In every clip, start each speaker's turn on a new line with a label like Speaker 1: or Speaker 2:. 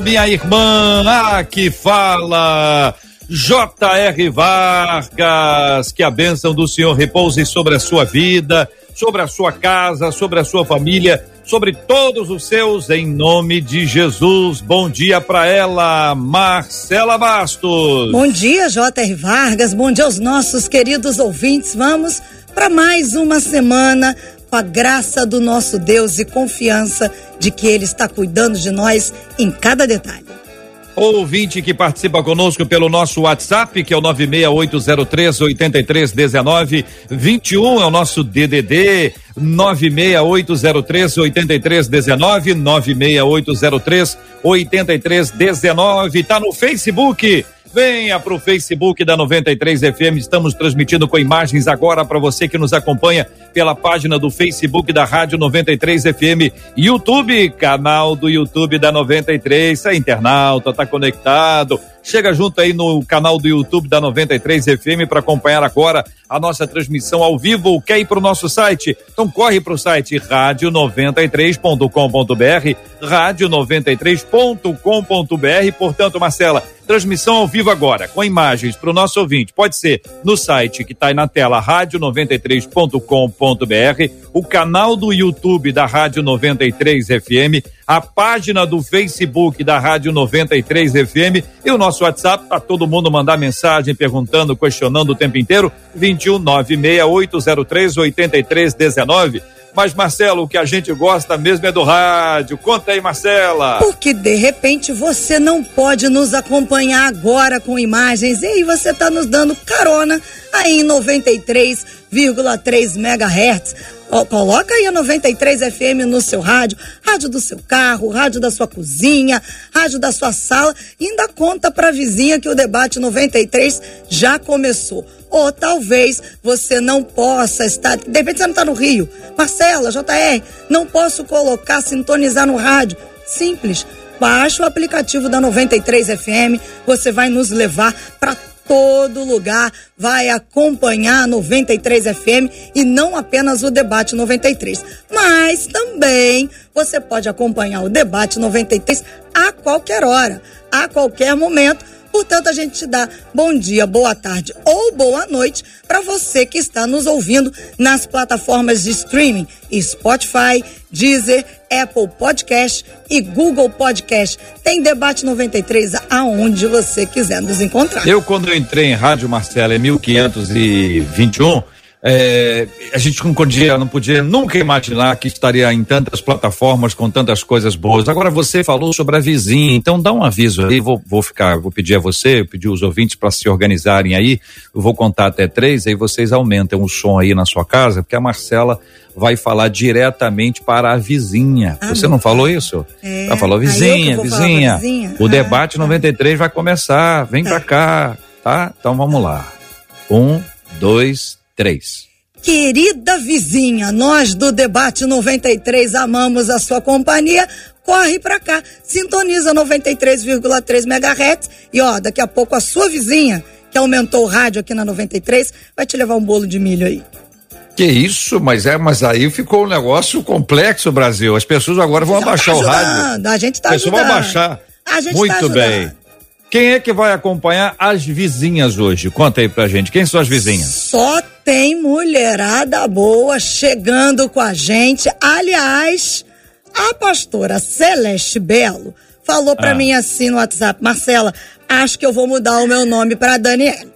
Speaker 1: minha irmã. Aqui fala J.R. Vargas. Que a bênção do Senhor repouse sobre a sua vida, sobre a sua casa, sobre a sua família sobre todos os seus, em nome de Jesus. Bom dia para ela, Marcela Bastos.
Speaker 2: Bom dia, J.R. Vargas. Bom dia aos nossos queridos ouvintes. Vamos para mais uma semana com a graça do nosso Deus e confiança de que Ele está cuidando de nós em cada detalhe.
Speaker 1: Ouvinte que participa conosco pelo nosso WhatsApp, que é o 96803 8319 21, é o nosso DDD 96803 8319 96803 8319. Tá no Facebook Venha para o Facebook da 93 FM. Estamos transmitindo com imagens agora para você que nos acompanha pela página do Facebook da Rádio 93 FM, YouTube, canal do YouTube da 93. É internauta, tá conectado Chega junto aí no canal do YouTube da 93 FM para acompanhar agora a nossa transmissão ao vivo. Quer ir para o nosso site? Então corre para o site rádio93.com.br, rádio93.com.br. Portanto, Marcela, transmissão ao vivo agora, com imagens para o nosso ouvinte. Pode ser no site que está aí na tela, rádio93.com.br, o canal do YouTube da Rádio 93 FM, a página do Facebook da Rádio 93 FM e o nosso WhatsApp para todo mundo mandar mensagem perguntando, questionando o tempo inteiro. 21 96803 8319. Mas, Marcelo, o que a gente gosta mesmo é do rádio. Conta aí, Marcela.
Speaker 2: Porque de repente você não pode nos acompanhar agora com imagens e aí você está nos dando carona aí em 93,3 megahertz Coloca aí a 93 FM no seu rádio, rádio do seu carro, rádio da sua cozinha, rádio da sua sala e ainda conta para a vizinha que o debate 93 já começou. Ou talvez você não possa estar, de repente você não está no Rio. Marcela, JR, não posso colocar, sintonizar no rádio. Simples. Baixa o aplicativo da 93 FM, você vai nos levar para todo lugar vai acompanhar 93 FM e não apenas o debate 93, mas também você pode acompanhar o debate 93 a qualquer hora, a qualquer momento Portanto, a gente te dá bom dia, boa tarde ou boa noite para você que está nos ouvindo nas plataformas de streaming Spotify, Deezer, Apple Podcast e Google Podcast. Tem debate 93 aonde você quiser nos encontrar.
Speaker 1: Eu quando eu entrei em rádio Marcela em 1521 é, a gente não podia, não podia nunca imaginar que estaria em tantas plataformas com tantas coisas boas. Agora você falou sobre a vizinha, então dá um aviso aí. Vou, vou ficar, vou pedir a você, pedir os ouvintes para se organizarem aí. Eu vou contar até três, aí vocês aumentem o som aí na sua casa, porque a Marcela vai falar diretamente para a vizinha. Ah, você não falou isso? É, Ela falou vizinha, vizinha. vizinha. O ah, debate 93 tá. vai começar. Vem tá. para cá, tá? Então vamos lá. Um, dois, três.
Speaker 2: Querida vizinha, nós do Debate 93 amamos a sua companhia. Corre pra cá, sintoniza 93,3 MHz e ó, daqui a pouco a sua vizinha, que aumentou o rádio aqui na 93, vai te levar um bolo de milho aí.
Speaker 1: Que isso, mas é, mas aí ficou um negócio complexo, Brasil. As pessoas agora vão abaixar tá o rádio.
Speaker 2: A gente tá As pessoas vão
Speaker 1: abaixar. A gente tá Muito tá bem. Quem é que vai acompanhar as vizinhas hoje? Conta aí pra gente. Quem são as vizinhas?
Speaker 2: Só tem mulherada boa chegando com a gente. Aliás, a pastora Celeste Belo falou pra ah. mim assim no WhatsApp: Marcela, acho que eu vou mudar o meu nome pra Daniela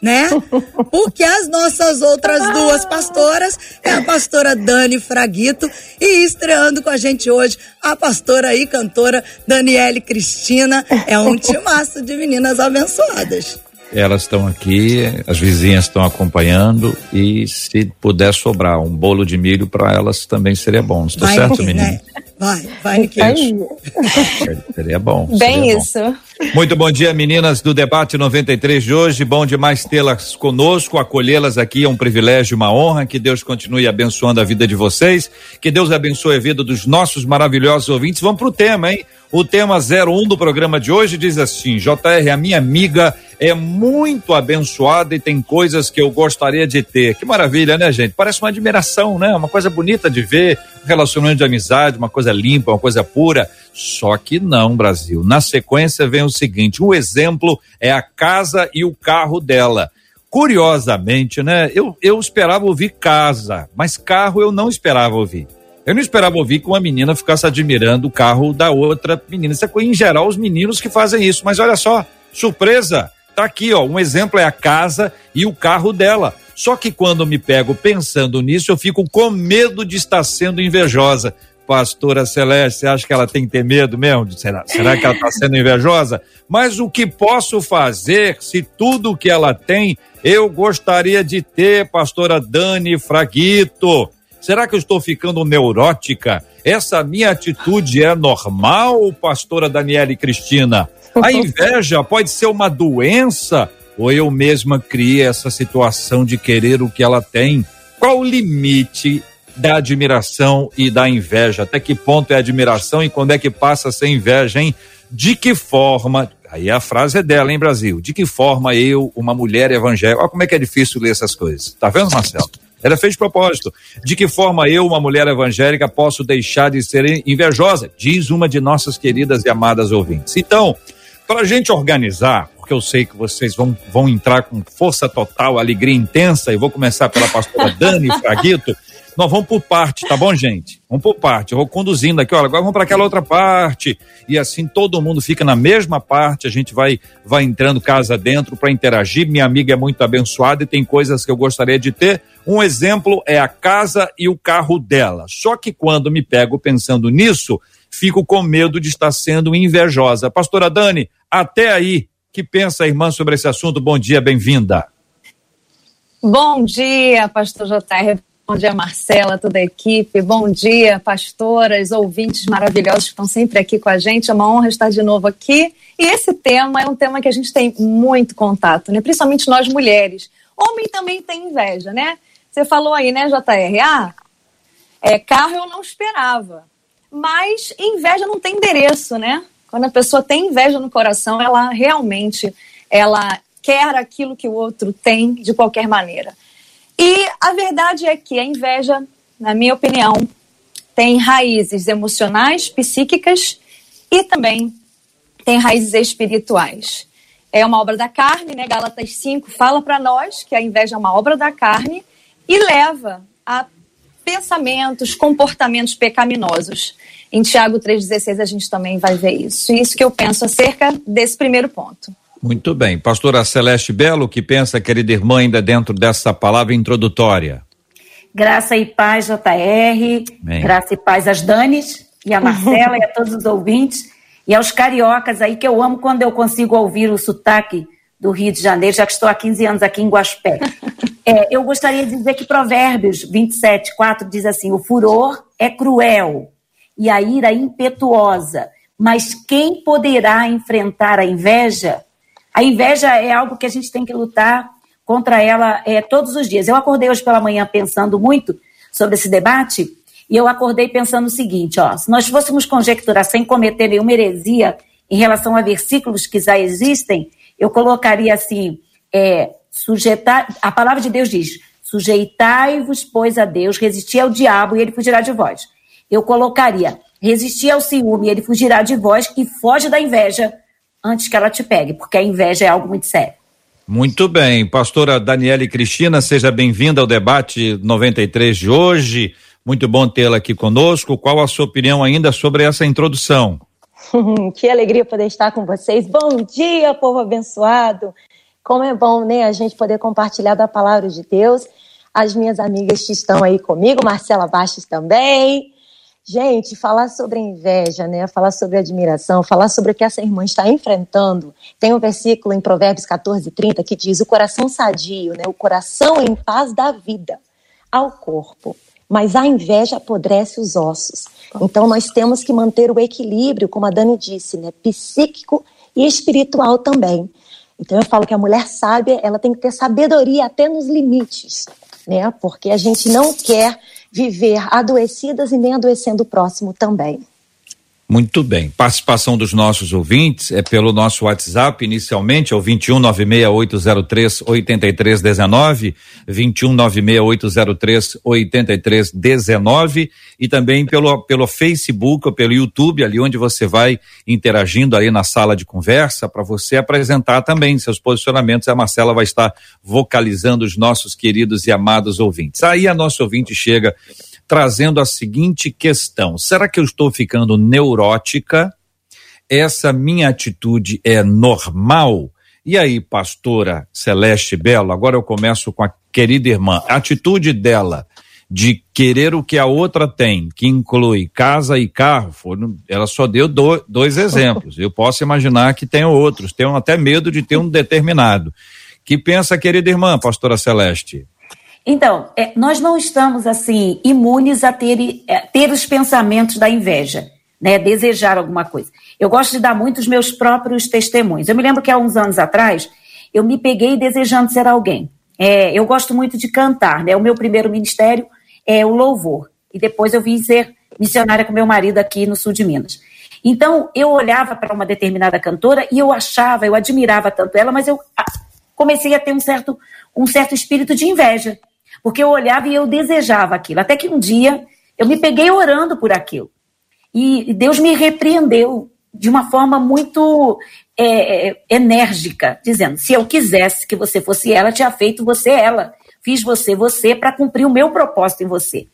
Speaker 2: né? Porque as nossas outras duas pastoras é a pastora Dani Fraguito e estreando com a gente hoje a pastora e cantora Daniele Cristina. É um timaço de meninas abençoadas.
Speaker 1: Elas estão aqui, as vizinhas estão acompanhando e se puder sobrar um bolo de milho para elas também seria bom. Estou certo, menino? Né?
Speaker 2: Vai, vai, que
Speaker 1: Seria bom.
Speaker 3: Bem
Speaker 1: seria
Speaker 3: isso.
Speaker 1: Bom. Muito bom dia, meninas do debate 93 de hoje. Bom demais tê-las conosco, acolhê-las aqui é um privilégio, uma honra. Que Deus continue abençoando a vida de vocês. Que Deus abençoe a vida dos nossos maravilhosos ouvintes. Vamos pro tema, hein? O tema 01 do programa de hoje diz assim: JR, a minha amiga é muito abençoada e tem coisas que eu gostaria de ter. Que maravilha, né, gente? Parece uma admiração, né? Uma coisa bonita de ver, relacionamento de amizade, uma coisa limpa, uma coisa pura. Só que não, Brasil. Na sequência vem o seguinte: um exemplo é a casa e o carro dela. Curiosamente, né? Eu, eu esperava ouvir casa, mas carro eu não esperava ouvir. Eu não esperava ouvir que uma menina ficasse admirando o carro da outra menina. Isso é em geral os meninos que fazem isso. Mas olha só, surpresa! Tá aqui, ó. Um exemplo é a casa e o carro dela. Só que quando me pego pensando nisso, eu fico com medo de estar sendo invejosa. Pastora Celeste, você acha que ela tem que ter medo mesmo? Será, será que ela está sendo invejosa? Mas o que posso fazer se tudo que ela tem eu gostaria de ter, pastora Dani Fraguito? Será que eu estou ficando neurótica? Essa minha atitude é normal, pastora Daniela e Cristina? A inveja pode ser uma doença ou eu mesma criei essa situação de querer o que ela tem? Qual o limite da admiração e da inveja? Até que ponto é admiração e quando é que passa a ser inveja, hein? De que forma, aí a frase é dela, hein, Brasil? De que forma eu, uma mulher evangélica, olha como é que é difícil ler essas coisas. Tá vendo, Marcelo? Ela fez de propósito. De que forma eu, uma mulher evangélica, posso deixar de ser invejosa? Diz uma de nossas queridas e amadas ouvintes. Então, para a gente organizar, porque eu sei que vocês vão, vão entrar com força total, alegria intensa, e vou começar pela pastora Dani Fraguito. Nós vamos por parte, tá bom, gente? Vamos por parte. Eu vou conduzindo aqui, olha, agora vamos para aquela outra parte. E assim todo mundo fica na mesma parte, a gente vai vai entrando casa dentro para interagir. Minha amiga é muito abençoada e tem coisas que eu gostaria de ter. Um exemplo é a casa e o carro dela. Só que quando me pego pensando nisso, fico com medo de estar sendo invejosa. Pastora Dani, até aí, que pensa a irmã sobre esse assunto? Bom dia, bem-vinda.
Speaker 3: Bom dia, pastor JR. Bom dia, Marcela, toda a equipe. Bom dia, pastoras, ouvintes maravilhosos que estão sempre aqui com a gente. É uma honra estar de novo aqui. E esse tema é um tema que a gente tem muito contato, né? Principalmente nós mulheres. Homem também tem inveja, né? Você falou aí, né, JR? Ah, é, carro eu não esperava. Mas inveja não tem endereço, né? Quando a pessoa tem inveja no coração, ela realmente ela quer aquilo que o outro tem de qualquer maneira. E a verdade é que a inveja, na minha opinião, tem raízes emocionais, psíquicas e também tem raízes espirituais. É uma obra da carne, né? Gálatas 5 fala para nós que a inveja é uma obra da carne e leva a pensamentos, comportamentos pecaminosos. Em Tiago 3,16 a gente também vai ver isso. Isso que eu penso acerca desse primeiro ponto.
Speaker 1: Muito bem. Pastora Celeste Belo, que pensa, querida irmã, ainda dentro dessa palavra introdutória?
Speaker 4: Graça e paz, JR. Bem. Graça e paz às Danes e a Marcela e a todos os ouvintes. E aos cariocas aí, que eu amo quando eu consigo ouvir o sotaque do Rio de Janeiro, já que estou há 15 anos aqui em Guaspé. É, eu gostaria de dizer que Provérbios 27, 4 diz assim: o furor é cruel e a ira impetuosa, mas quem poderá enfrentar a inveja? A inveja é algo que a gente tem que lutar contra ela é, todos os dias. Eu acordei hoje pela manhã pensando muito sobre esse debate e eu acordei pensando o seguinte: ó, se nós fôssemos conjecturar sem cometer nenhuma heresia em relação a versículos que já existem, eu colocaria assim: é, sujeitar. A palavra de Deus diz: sujeitai-vos, pois, a Deus, resisti ao diabo e ele fugirá de vós. Eu colocaria: resistir ao ciúme e ele fugirá de vós, que foge da inveja antes que ela te pegue, porque a inveja é algo muito sério.
Speaker 1: Muito bem, pastora Daniela e Cristina, seja bem-vinda ao debate 93 de hoje. Muito bom tê-la aqui conosco. Qual a sua opinião ainda sobre essa introdução?
Speaker 5: que alegria poder estar com vocês. Bom dia, povo abençoado. Como é bom, né, a gente poder compartilhar da palavra de Deus. As minhas amigas que estão aí comigo, Marcela Bastos também, Gente, falar sobre inveja, né? Falar sobre admiração, falar sobre o que essa irmã está enfrentando. Tem um versículo em Provérbios 14, 30 que diz: o coração sadio, né? O coração em paz da vida ao corpo. Mas a inveja apodrece os ossos. Então nós temos que manter o equilíbrio, como a Dani disse, né? Psíquico e espiritual também. Então eu falo que a mulher sábia, ela tem que ter sabedoria até nos limites, né? Porque a gente não quer viver adoecidas e nem adoecendo o próximo também.
Speaker 1: Muito bem. Participação dos nossos ouvintes é pelo nosso WhatsApp, inicialmente, é o 21 96803 8319, 21 96803 8319, e também pelo, pelo Facebook ou pelo YouTube, ali onde você vai interagindo aí na sala de conversa, para você apresentar também seus posicionamentos. A Marcela vai estar vocalizando os nossos queridos e amados ouvintes. Aí a nossa ouvinte chega trazendo a seguinte questão: será que eu estou ficando neurótica? Essa minha atitude é normal? E aí, pastora Celeste Belo, agora eu começo com a querida irmã. A atitude dela de querer o que a outra tem, que inclui casa e carro, ela só deu do, dois exemplos. Eu posso imaginar que tem outros, tenham até medo de ter um determinado. Que pensa, querida irmã, pastora Celeste?
Speaker 4: Então, é, nós não estamos assim imunes a ter, é, ter os pensamentos da inveja, né? Desejar alguma coisa. Eu gosto de dar muito os meus próprios testemunhos. Eu me lembro que há uns anos atrás eu me peguei desejando ser alguém. É, eu gosto muito de cantar, né? O meu primeiro ministério é o louvor e depois eu vim ser missionária com meu marido aqui no sul de Minas. Então eu olhava para uma determinada cantora e eu achava, eu admirava tanto ela, mas eu comecei a ter um certo um certo espírito de inveja. Porque eu olhava e eu desejava aquilo. Até que um dia eu me peguei orando por aquilo. E Deus me repreendeu de uma forma muito é, é, enérgica, dizendo: se eu quisesse que você fosse ela, tinha feito você ela. Fiz você você para cumprir o meu propósito em você.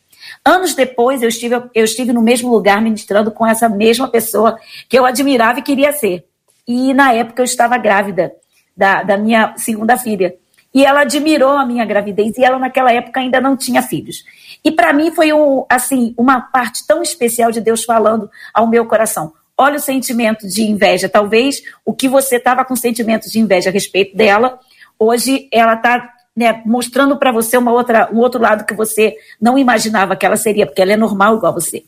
Speaker 4: Anos depois, eu estive, eu estive no mesmo lugar ministrando com essa mesma pessoa que eu admirava e queria ser. E na época eu estava grávida da, da minha segunda filha e ela admirou a minha gravidez e ela naquela época ainda não tinha filhos. E para mim foi um, assim uma parte tão especial de Deus falando ao meu coração. Olha o sentimento de inveja. Talvez o que você estava com sentimento de inveja a respeito dela, hoje ela está né, mostrando para você uma outra, um outro lado que você não imaginava que ela seria, porque ela é normal igual a você.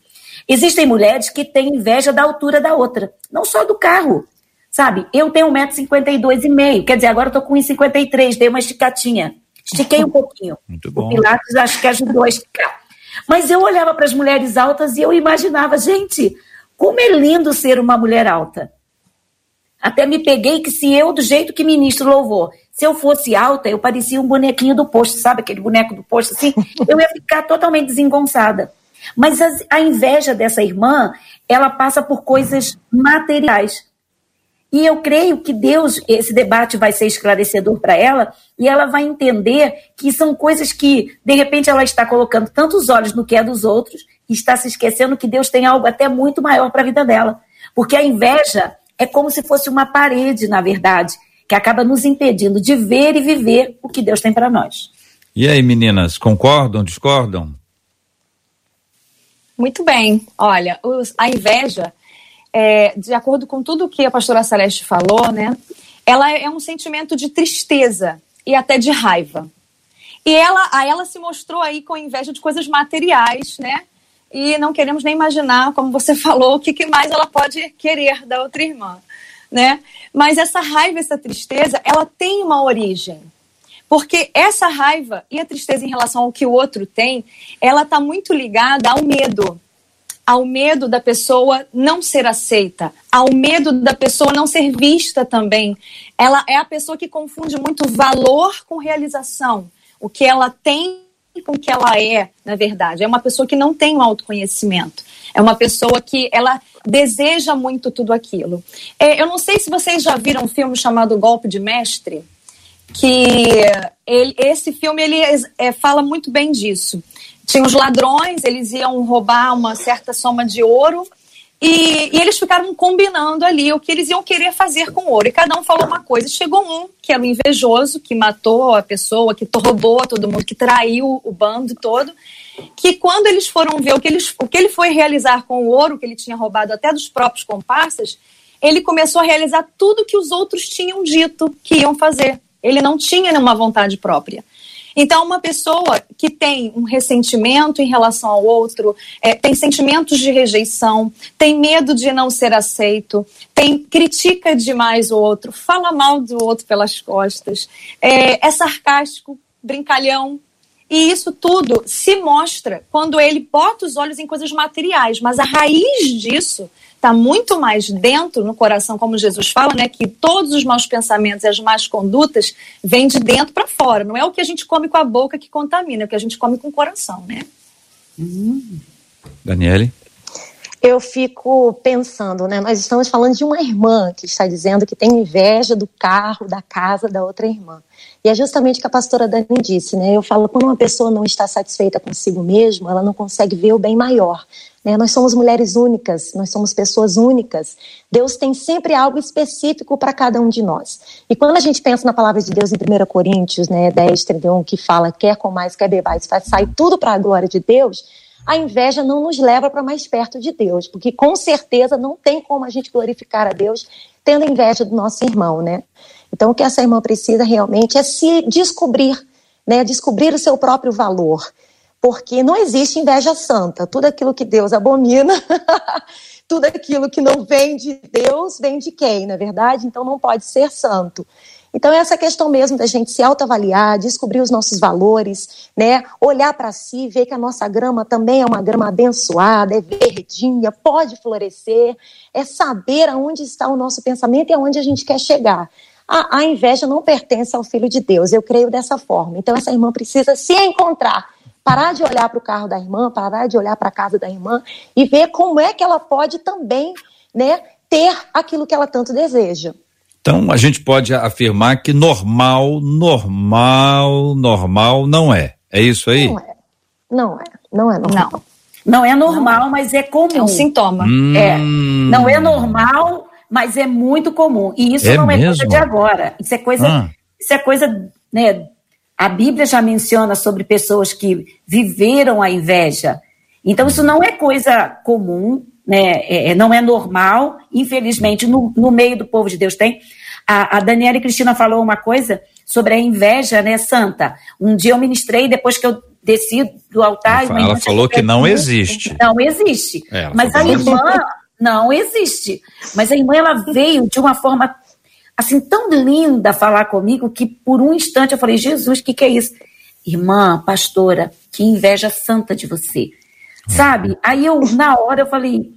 Speaker 4: Existem mulheres que têm inveja da altura da outra, não só do carro, Sabe? Eu tenho 1,52m, quer dizer, agora eu tô com 1,53m, dei uma esticadinha. Estiquei um pouquinho.
Speaker 1: Muito bom.
Speaker 4: O Pilates acho que ajudou a esticar. Mas eu olhava para as mulheres altas e eu imaginava, gente, como é lindo ser uma mulher alta. Até me peguei que se eu, do jeito que ministro louvor, se eu fosse alta, eu parecia um bonequinho do posto, sabe aquele boneco do posto assim? Eu ia ficar totalmente desengonçada. Mas a, a inveja dessa irmã, ela passa por coisas materiais. E eu creio que Deus, esse debate vai ser esclarecedor para ela e ela vai entender que são coisas que, de repente, ela está colocando tantos olhos no que é dos outros e está se esquecendo que Deus tem algo até muito maior para a vida dela. Porque a inveja é como se fosse uma parede, na verdade, que acaba nos impedindo de ver e viver o que Deus tem para nós.
Speaker 1: E aí, meninas, concordam, discordam?
Speaker 3: Muito bem. Olha, os, a inveja é, de acordo com tudo que a pastora Celeste falou, né, ela é um sentimento de tristeza e até de raiva. E ela, a ela se mostrou aí com inveja de coisas materiais, né? E não queremos nem imaginar, como você falou, o que, que mais ela pode querer da outra irmã, né? Mas essa raiva, essa tristeza, ela tem uma origem. Porque essa raiva e a tristeza em relação ao que o outro tem, ela está muito ligada ao medo ao medo da pessoa não ser aceita, ao medo da pessoa não ser vista também. Ela é a pessoa que confunde muito valor com realização. O que ela tem com o que ela é, na verdade. É uma pessoa que não tem um autoconhecimento. É uma pessoa que ela deseja muito tudo aquilo. É, eu não sei se vocês já viram um filme chamado Golpe de Mestre, que ele, esse filme ele é, fala muito bem disso. Tinha os ladrões, eles iam roubar uma certa soma de ouro e, e, eles ficaram combinando ali o que eles iam querer fazer com o ouro. E cada um falou uma coisa. Chegou um, que era o invejoso, que matou a pessoa, que roubou todo mundo, que traiu o bando todo. Que quando eles foram ver o que, eles, o que ele foi realizar com o ouro que ele tinha roubado até dos próprios comparsas, ele começou a realizar tudo que os outros tinham dito que iam fazer. Ele não tinha nenhuma vontade própria. Então, uma pessoa que tem um ressentimento em relação ao outro, é, tem sentimentos de rejeição, tem medo de não ser aceito, tem critica demais o outro, fala mal do outro pelas costas, é, é sarcástico, brincalhão, e isso tudo se mostra quando ele bota os olhos em coisas materiais, mas a raiz disso está muito mais dentro no coração, como Jesus fala, né? Que todos os maus pensamentos e as más condutas vêm de dentro para fora. Não é o que a gente come com a boca que contamina, é o que a gente come com o coração, né?
Speaker 1: Hum. Daniele?
Speaker 5: eu fico pensando, né? Nós estamos falando de uma irmã que está dizendo que tem inveja do carro, da casa da outra irmã. E é justamente o que a pastora Dani disse, né? Eu falo, quando uma pessoa não está satisfeita consigo mesma, ela não consegue ver o bem maior. Né? Nós somos mulheres únicas, nós somos pessoas únicas. Deus tem sempre algo específico para cada um de nós. E quando a gente pensa na palavra de Deus em 1 Coríntios, né, 10, 31, que fala, quer com mais, quer beber, sai tudo para a glória de Deus, a inveja não nos leva para mais perto de Deus, porque com certeza não tem como a gente glorificar a Deus tendo inveja do nosso irmão, né? Então o que essa irmã precisa realmente é se descobrir, né? Descobrir o seu próprio valor, porque não existe inveja santa. Tudo aquilo que Deus abomina, tudo aquilo que não vem de Deus, vem de quem, na é verdade? Então não pode ser santo. Então, essa questão mesmo da gente se autoavaliar, descobrir os nossos valores, né? Olhar para si, ver que a nossa grama também é uma grama abençoada, é verdinha, pode florescer, é saber aonde está o nosso pensamento e aonde a gente quer chegar. A, a inveja não pertence ao Filho de Deus, eu creio dessa forma. Então, essa irmã precisa se encontrar parar de olhar para o carro da irmã, parar de olhar para a casa da irmã e ver como é que ela pode também, né, ter aquilo que ela tanto deseja.
Speaker 1: Então, a gente pode afirmar que normal, normal, normal não é. É isso aí?
Speaker 5: Não é. Não é. Não é normal. Não,
Speaker 4: não é normal, não. mas é comum. É
Speaker 3: um sintoma.
Speaker 4: Hum. É. Não é normal, mas é muito comum. E isso
Speaker 1: é
Speaker 4: não
Speaker 1: mesmo?
Speaker 4: é coisa de agora. Isso é coisa, ah. isso é coisa, né? A Bíblia já menciona sobre pessoas que viveram a inveja. Então, isso não é coisa comum, né? É, é, não é normal, infelizmente, no, no meio do povo de Deus tem. A, a Daniela e Cristina falou uma coisa sobre a inveja, né, santa. Um dia eu ministrei, depois que eu desci do altar.
Speaker 1: Ela, ela falou que não existe.
Speaker 4: Não existe. É, Mas a irmã não existe. Mas a irmã ela veio de uma forma assim tão linda falar comigo que por um instante eu falei: Jesus, o que, que é isso? Irmã, pastora, que inveja santa de você. Sabe? Aí eu, na hora, eu falei,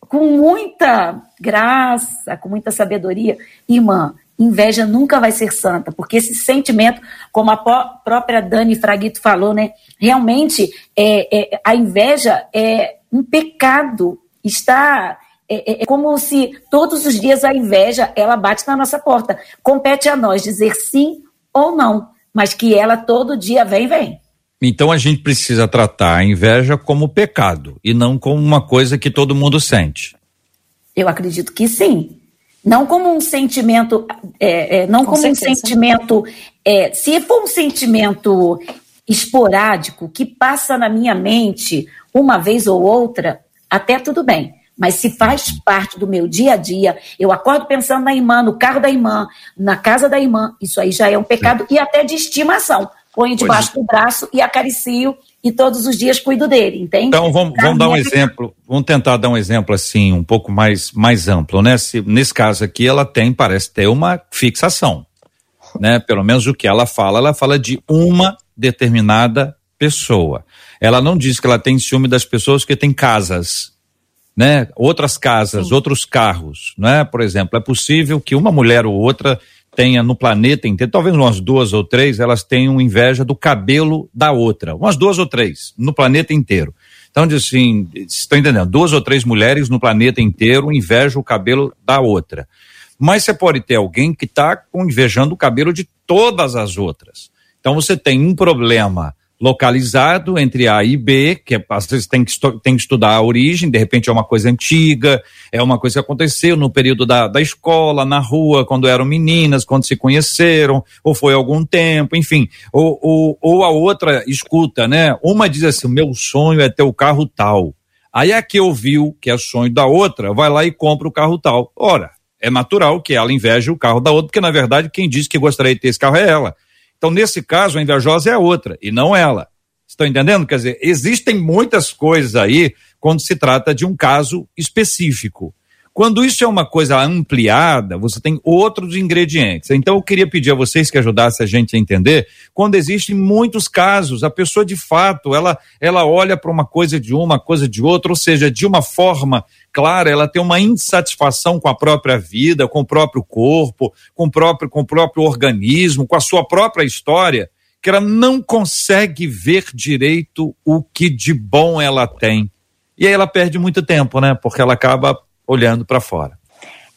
Speaker 4: com muita graça, com muita sabedoria, irmã, inveja nunca vai ser santa, porque esse sentimento, como a própria Dani Fraguito falou, né, realmente é, é, a inveja é um pecado, está é, é, é, como se todos os dias a inveja ela bate na nossa porta. Compete a nós dizer sim ou não, mas que ela todo dia vem, vem.
Speaker 1: Então a gente precisa tratar a inveja como pecado e não como uma coisa que todo mundo sente.
Speaker 4: Eu acredito que sim. Não como um sentimento, é, é, não Com como certeza. um sentimento. É, se for um sentimento esporádico que passa na minha mente uma vez ou outra, até tudo bem. Mas se faz parte do meu dia a dia, eu acordo pensando na irmã, no carro da irmã, na casa da irmã, isso aí já é um pecado Sim. e até de estimação ponho debaixo do braço e acaricio e todos os dias cuido dele, entende?
Speaker 1: Então vamos, vamos dar um exemplo, vamos tentar dar um exemplo assim, um pouco mais, mais amplo, né? Se, nesse caso aqui ela tem, parece ter uma fixação, né? Pelo menos o que ela fala, ela fala de uma determinada pessoa. Ela não diz que ela tem ciúme das pessoas que têm casas, né? Outras casas, Sim. outros carros, né? Por exemplo, é possível que uma mulher ou outra tenha no planeta inteiro, talvez umas duas ou três, elas tenham inveja do cabelo da outra. Umas duas ou três, no planeta inteiro. Então, diz assim, estão entendendo? Duas ou três mulheres no planeta inteiro invejam o cabelo da outra. Mas você pode ter alguém que está invejando o cabelo de todas as outras. Então, você tem um problema localizado entre A e B, que é, às vezes tem que, tem que estudar a origem, de repente é uma coisa antiga, é uma coisa que aconteceu no período da, da escola, na rua, quando eram meninas, quando se conheceram, ou foi algum tempo, enfim. Ou, ou, ou a outra escuta, né? Uma diz assim: meu sonho é ter o carro tal. Aí a que ouviu que é sonho da outra, vai lá e compra o carro tal. Ora, é natural que ela inveje o carro da outra, porque na verdade quem diz que gostaria de ter esse carro é ela. Então, nesse caso, a invejosa é a outra e não ela. Estão entendendo? Quer dizer, existem muitas coisas aí quando se trata de um caso específico. Quando isso é uma coisa ampliada, você tem outros ingredientes. Então eu queria pedir a vocês que ajudassem a gente a entender, quando existem muitos casos, a pessoa de fato, ela ela olha para uma coisa de uma, coisa de outra, ou seja, de uma forma clara, ela tem uma insatisfação com a própria vida, com o próprio corpo, com o próprio com o próprio organismo, com a sua própria história, que ela não consegue ver direito o que de bom ela tem. E aí ela perde muito tempo, né? Porque ela acaba olhando para fora.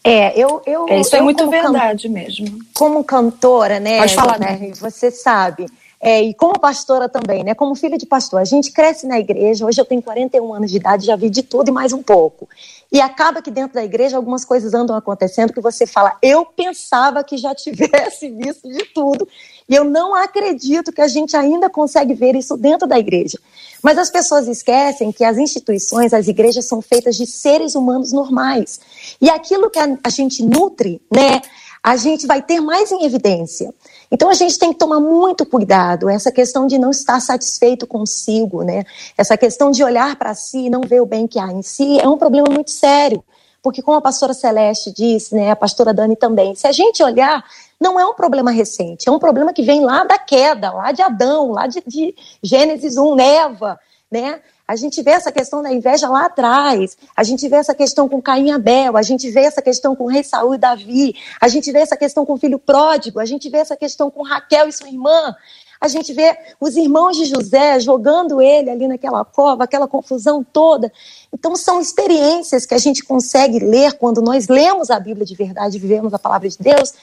Speaker 5: É, eu, eu,
Speaker 3: é, isso
Speaker 5: é
Speaker 3: eu, é muito verdade can... mesmo.
Speaker 5: Como cantora, né?
Speaker 3: Pode falar, né?
Speaker 5: Você sabe. É, e como pastora também, né? Como filha de pastor, a gente cresce na igreja. Hoje eu tenho 41 anos de idade, já vi de tudo e mais um pouco. E acaba que dentro da igreja algumas coisas andam acontecendo que você fala, eu pensava que já tivesse visto de tudo. E eu não acredito que a gente ainda consegue ver isso dentro da igreja. Mas as pessoas esquecem que as instituições, as igrejas são feitas de seres humanos normais. E aquilo que a, a gente nutre, né, a gente vai ter mais em evidência. Então a gente tem que tomar muito cuidado, essa questão de não estar satisfeito consigo, né? Essa questão de olhar para si e não ver o bem que há em si é um problema muito sério. Porque como a pastora Celeste disse, né, a pastora Dani também, se a gente olhar, não é um problema recente, é um problema que vem lá da queda, lá de Adão, lá de, de Gênesis 1, Eva, né? A gente vê essa questão da inveja lá atrás, a gente vê essa questão com Caim e Abel, a gente vê essa questão com rei Saul e Davi, a gente vê essa questão com o filho pródigo, a gente vê essa questão com Raquel e sua irmã, a gente vê os irmãos de José jogando ele ali naquela cova, aquela confusão toda. Então, são experiências que a gente consegue ler quando nós lemos a Bíblia de verdade, vivemos a palavra de Deus,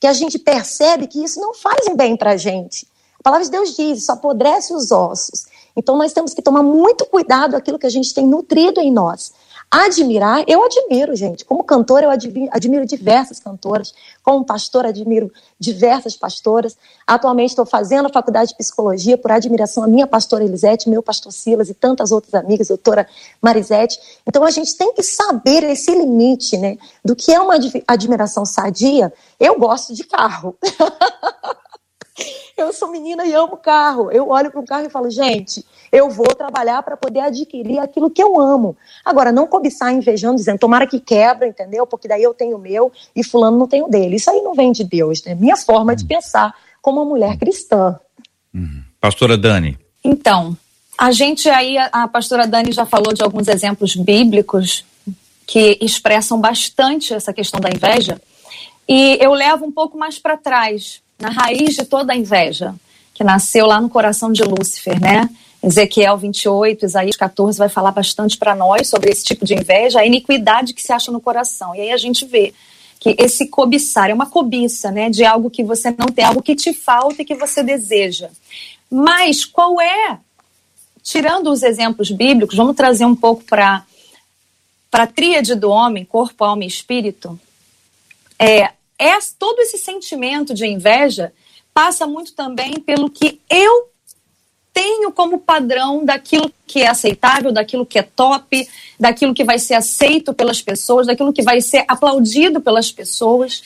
Speaker 5: que a gente percebe que isso não faz um bem para a gente. A palavra de Deus diz: só apodrece os ossos. Então nós temos que tomar muito cuidado aquilo que a gente tem nutrido em nós. Admirar, eu admiro, gente. Como cantora, eu admiro, diversas cantoras. Como pastora, admiro diversas pastoras. Atualmente estou fazendo a faculdade de psicologia por admiração à minha pastora Elisete, meu pastor Silas e tantas outras amigas, doutora Marisete. Então a gente tem que saber esse limite, né? Do que é uma admiração sadia. Eu gosto de carro. Eu sou menina e amo carro. Eu olho para um carro e falo, gente, eu vou trabalhar para poder adquirir aquilo que eu amo. Agora, não cobiçar invejando, dizendo, tomara que quebra, entendeu? Porque daí eu tenho o meu e fulano não tem o dele. Isso aí não vem de Deus, né? Minha forma de pensar como uma mulher cristã.
Speaker 1: Uhum. Pastora Dani.
Speaker 3: Então, a gente aí, a pastora Dani já falou de alguns exemplos bíblicos que expressam bastante essa questão da inveja. E eu levo um pouco mais para trás, na raiz de toda a inveja, que nasceu lá no coração de Lúcifer, né? Ezequiel 28, Isaías 14 vai falar bastante para nós sobre esse tipo de inveja, a iniquidade que se acha no coração. E aí a gente vê que esse cobiçar é uma cobiça, né, de algo que você não tem, algo que te falta e que você deseja. Mas qual é, tirando os exemplos bíblicos, vamos trazer um pouco para para a tríade do homem, corpo, alma e espírito. É, é todo esse sentimento de inveja passa muito também pelo que eu tenho como padrão daquilo que é aceitável, daquilo que é top, daquilo que vai ser aceito pelas pessoas, daquilo que vai ser aplaudido pelas pessoas.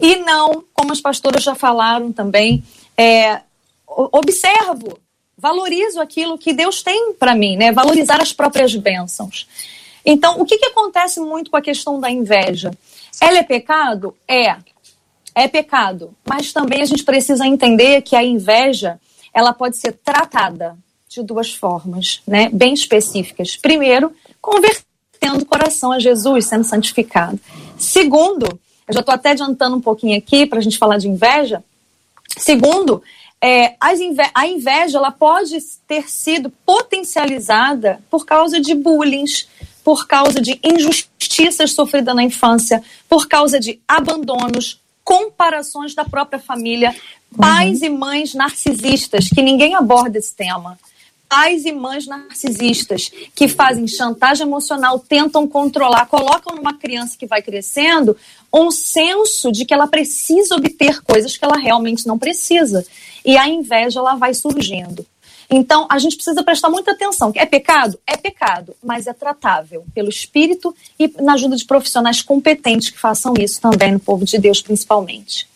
Speaker 3: E não, como as pastoras já falaram também, é, observo, valorizo aquilo que Deus tem para mim, né? Valorizar as próprias bênçãos. Então, o que, que acontece muito com a questão da inveja? Ela é pecado? É é pecado. Mas também a gente precisa entender que a inveja ela pode ser tratada de duas formas, né, bem específicas. Primeiro, convertendo o coração a Jesus, sendo santificado. Segundo, eu já estou até adiantando um pouquinho aqui para a gente falar de inveja. Segundo, é, a inveja ela pode ter sido potencializada por causa de bullying, por causa de injustiças sofridas na infância, por causa de abandonos, comparações da própria família, pais uhum. e mães narcisistas, que ninguém aborda esse tema. Pais e mães narcisistas que fazem chantagem emocional, tentam controlar, colocam numa criança que vai crescendo um senso de que ela precisa obter coisas que ela realmente não precisa. E a inveja ela vai surgindo. Então, a gente precisa prestar muita atenção. É pecado? É pecado, mas é tratável pelo Espírito e na ajuda de profissionais competentes que façam isso também no povo de Deus, principalmente.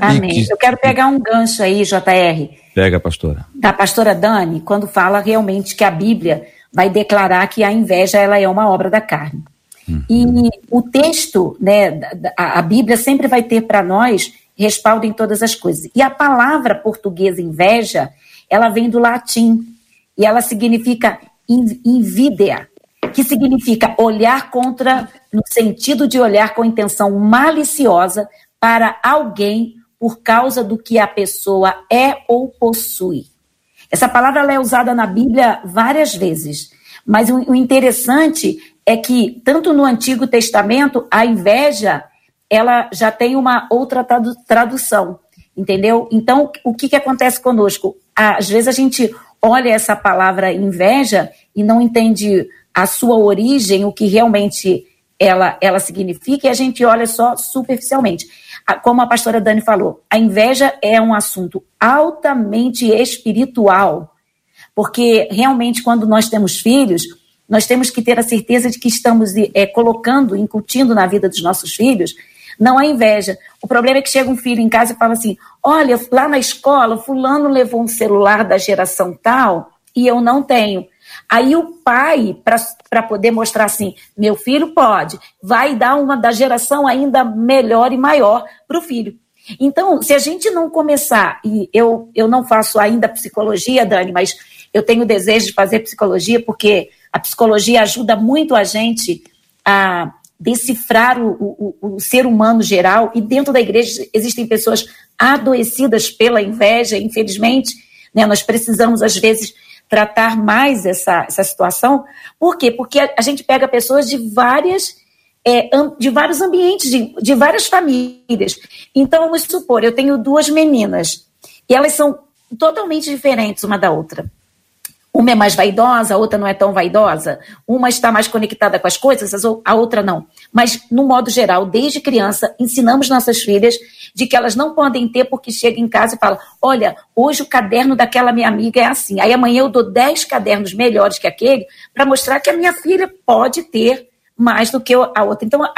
Speaker 4: Amém. Que... Eu quero pegar um gancho aí, JR.
Speaker 1: Pega, pastora.
Speaker 4: Da pastora Dani, quando fala realmente que a Bíblia vai declarar que a inveja ela é uma obra da carne. Uhum. E o texto, né, a, a Bíblia sempre vai ter para nós respaldo em todas as coisas. E a palavra portuguesa inveja, ela vem do latim e ela significa invidia, que significa olhar contra, no sentido de olhar com intenção maliciosa para alguém por causa do que a pessoa é ou possui. Essa palavra é usada na Bíblia várias vezes, mas o, interessante é que tanto no Antigo Testamento a inveja ela já tem uma outra tradução, entendeu? Então o que, que acontece conosco? Às vezes a gente olha essa palavra inveja e não entende a sua origem, o que realmente ela, ela significa, e a gente olha só superficialmente. Como a pastora Dani falou, a inveja é um assunto altamente espiritual, porque realmente quando nós temos filhos, nós temos que ter a certeza de que estamos é, colocando, incutindo na vida dos nossos filhos, não a inveja. O problema é que chega um filho em casa e fala assim: olha, lá na escola, fulano levou um celular da geração tal e eu não tenho. Aí o pai, para poder mostrar assim, meu filho pode, vai dar uma da geração ainda melhor e maior para o filho. Então, se a gente não começar, e eu, eu não faço ainda psicologia, Dani, mas eu tenho desejo de fazer psicologia, porque a psicologia ajuda muito a gente a decifrar o, o, o ser humano geral, e dentro da igreja existem pessoas adoecidas pela inveja, infelizmente, né, nós precisamos, às vezes, tratar mais essa, essa situação. Por quê? Porque a, a gente pega pessoas de várias. É, de vários ambientes, de, de várias famílias. Então, vamos supor, eu tenho duas meninas e elas são totalmente diferentes uma da outra. Uma é mais vaidosa, a outra não é tão vaidosa. Uma está mais conectada com as coisas, a outra não. Mas, no modo geral, desde criança, ensinamos nossas filhas de que elas não podem ter porque chega em casa e fala: olha, hoje o caderno daquela minha amiga é assim. Aí amanhã eu dou 10 cadernos melhores que aquele para mostrar que a minha filha pode ter mais do que a outra. Então, a,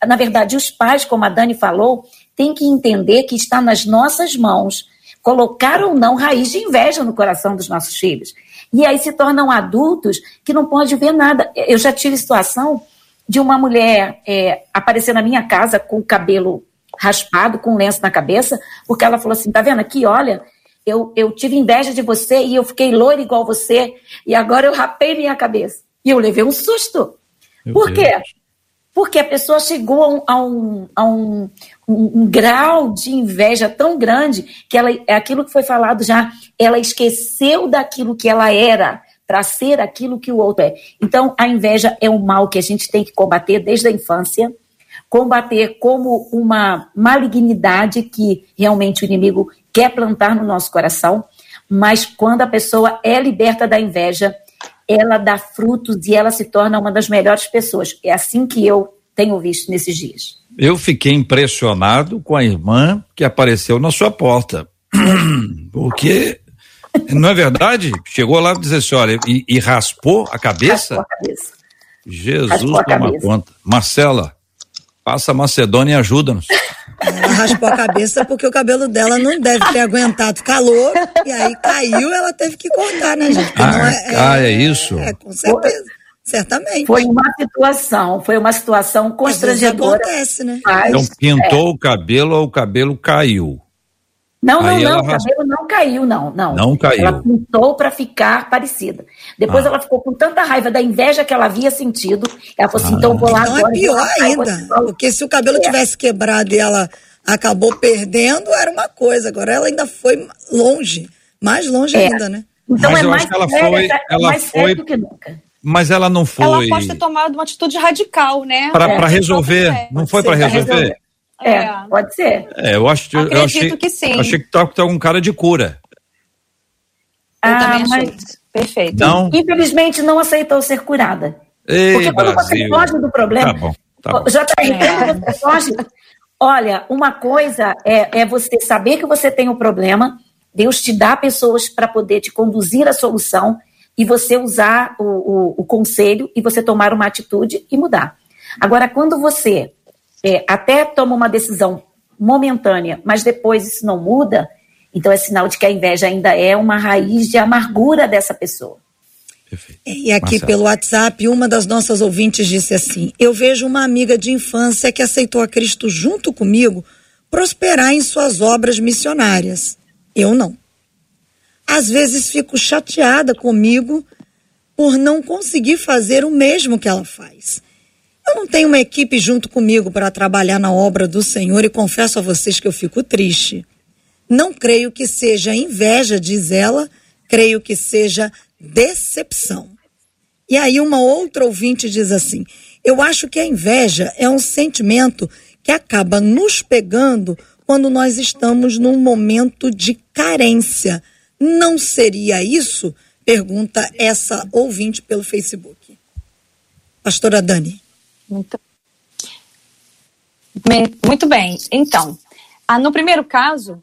Speaker 4: a, na verdade, os pais, como a Dani falou, têm que entender que está nas nossas mãos colocar ou não raiz de inveja no coração dos nossos filhos. E aí se tornam adultos que não pode ver nada. Eu já tive situação de uma mulher é, aparecer na minha casa com o cabelo raspado, com um lenço na cabeça, porque ela falou assim: tá vendo aqui, olha, eu, eu tive inveja de você e eu fiquei loira igual você, e agora eu rapei minha cabeça. E eu levei um susto. Meu Por quê? Deus. Porque a pessoa chegou a um, a um, a um, um, grau de inveja tão grande que ela, é aquilo que foi falado já, ela esqueceu daquilo que ela era para ser aquilo que o outro é. Então, a inveja é um mal que a gente tem que combater desde a infância, combater como uma malignidade que realmente o inimigo quer plantar no nosso coração, mas quando a pessoa é liberta da inveja, ela dá frutos e ela se torna uma das melhores pessoas. É assim que eu tenho visto nesses dias.
Speaker 1: Eu fiquei impressionado com a irmã que apareceu na sua porta. Porque, não é verdade? Chegou lá e disse assim: olha, e, e raspou a cabeça? Raspou a cabeça. Jesus raspou toma cabeça. conta. Marcela, passa a Macedônia e ajuda-nos.
Speaker 2: Ela raspou a cabeça porque o cabelo dela não deve ter aguentado calor e aí caiu ela teve que cortar, né, gente?
Speaker 1: Ah é, é, ah, é, isso?
Speaker 2: É, com certeza. Certamente.
Speaker 4: Foi uma situação, foi uma situação constrangedora.
Speaker 2: acontece, né?
Speaker 1: Mas, então pintou é. o cabelo ou o cabelo caiu?
Speaker 4: Não, não, não, o cabelo não caiu, não, não.
Speaker 1: Não caiu.
Speaker 4: Ela pintou para ficar parecida. Depois ah. ela ficou com tanta raiva da inveja que ela havia sentido. Ela falou assim: ah. então vou lá
Speaker 2: então
Speaker 4: é agora.
Speaker 2: é pior ainda. Porque se o cabelo é. tivesse quebrado e ela acabou perdendo, era uma coisa. Agora ela ainda foi longe. Mais longe é. ainda, né?
Speaker 4: Então
Speaker 1: Mas
Speaker 4: é mais
Speaker 1: ela séria, foi, é ela mais foi, do que nunca. Mas ela não foi. Ela
Speaker 3: pode ter tomado uma atitude radical, né?
Speaker 1: Para é. resolver. Não foi para resolver? resolver.
Speaker 4: É, é, pode ser.
Speaker 1: É, eu acho
Speaker 3: Acredito
Speaker 1: eu achei,
Speaker 3: que sim.
Speaker 1: Eu achei que tá, tá um cara de cura.
Speaker 3: Eu ah, também achei. Mas... Perfeito.
Speaker 4: Não? Infelizmente não aceitou ser curada.
Speaker 1: Ei,
Speaker 4: Porque quando
Speaker 1: Brasil.
Speaker 4: você foge do problema. Tá bom, tá bom. Já tá é. você foge. Olha, uma coisa é, é você saber que você tem um problema, Deus te dá pessoas para poder te conduzir à solução e você usar o, o, o conselho e você tomar uma atitude e mudar. Agora, quando você é, até toma uma decisão momentânea, mas depois isso não muda, então é sinal de que a inveja ainda é uma raiz de amargura dessa pessoa.
Speaker 2: Perfeito. E aqui Marcelo. pelo WhatsApp, uma das nossas ouvintes disse assim: Eu vejo uma amiga de infância que aceitou a Cristo junto comigo prosperar em suas obras missionárias. Eu não. Às vezes fico chateada comigo por não conseguir fazer o mesmo que ela faz. Eu não tenho uma equipe junto comigo para trabalhar na obra do Senhor e confesso a vocês que eu fico triste. Não creio que seja inveja, diz ela, creio que seja decepção. E aí uma outra ouvinte diz assim: "Eu acho que a inveja é um sentimento que acaba nos pegando quando nós estamos num momento de carência. Não seria isso?" pergunta essa ouvinte pelo Facebook. Pastora Dani.
Speaker 3: Muito, muito bem. Então, ah, no primeiro caso,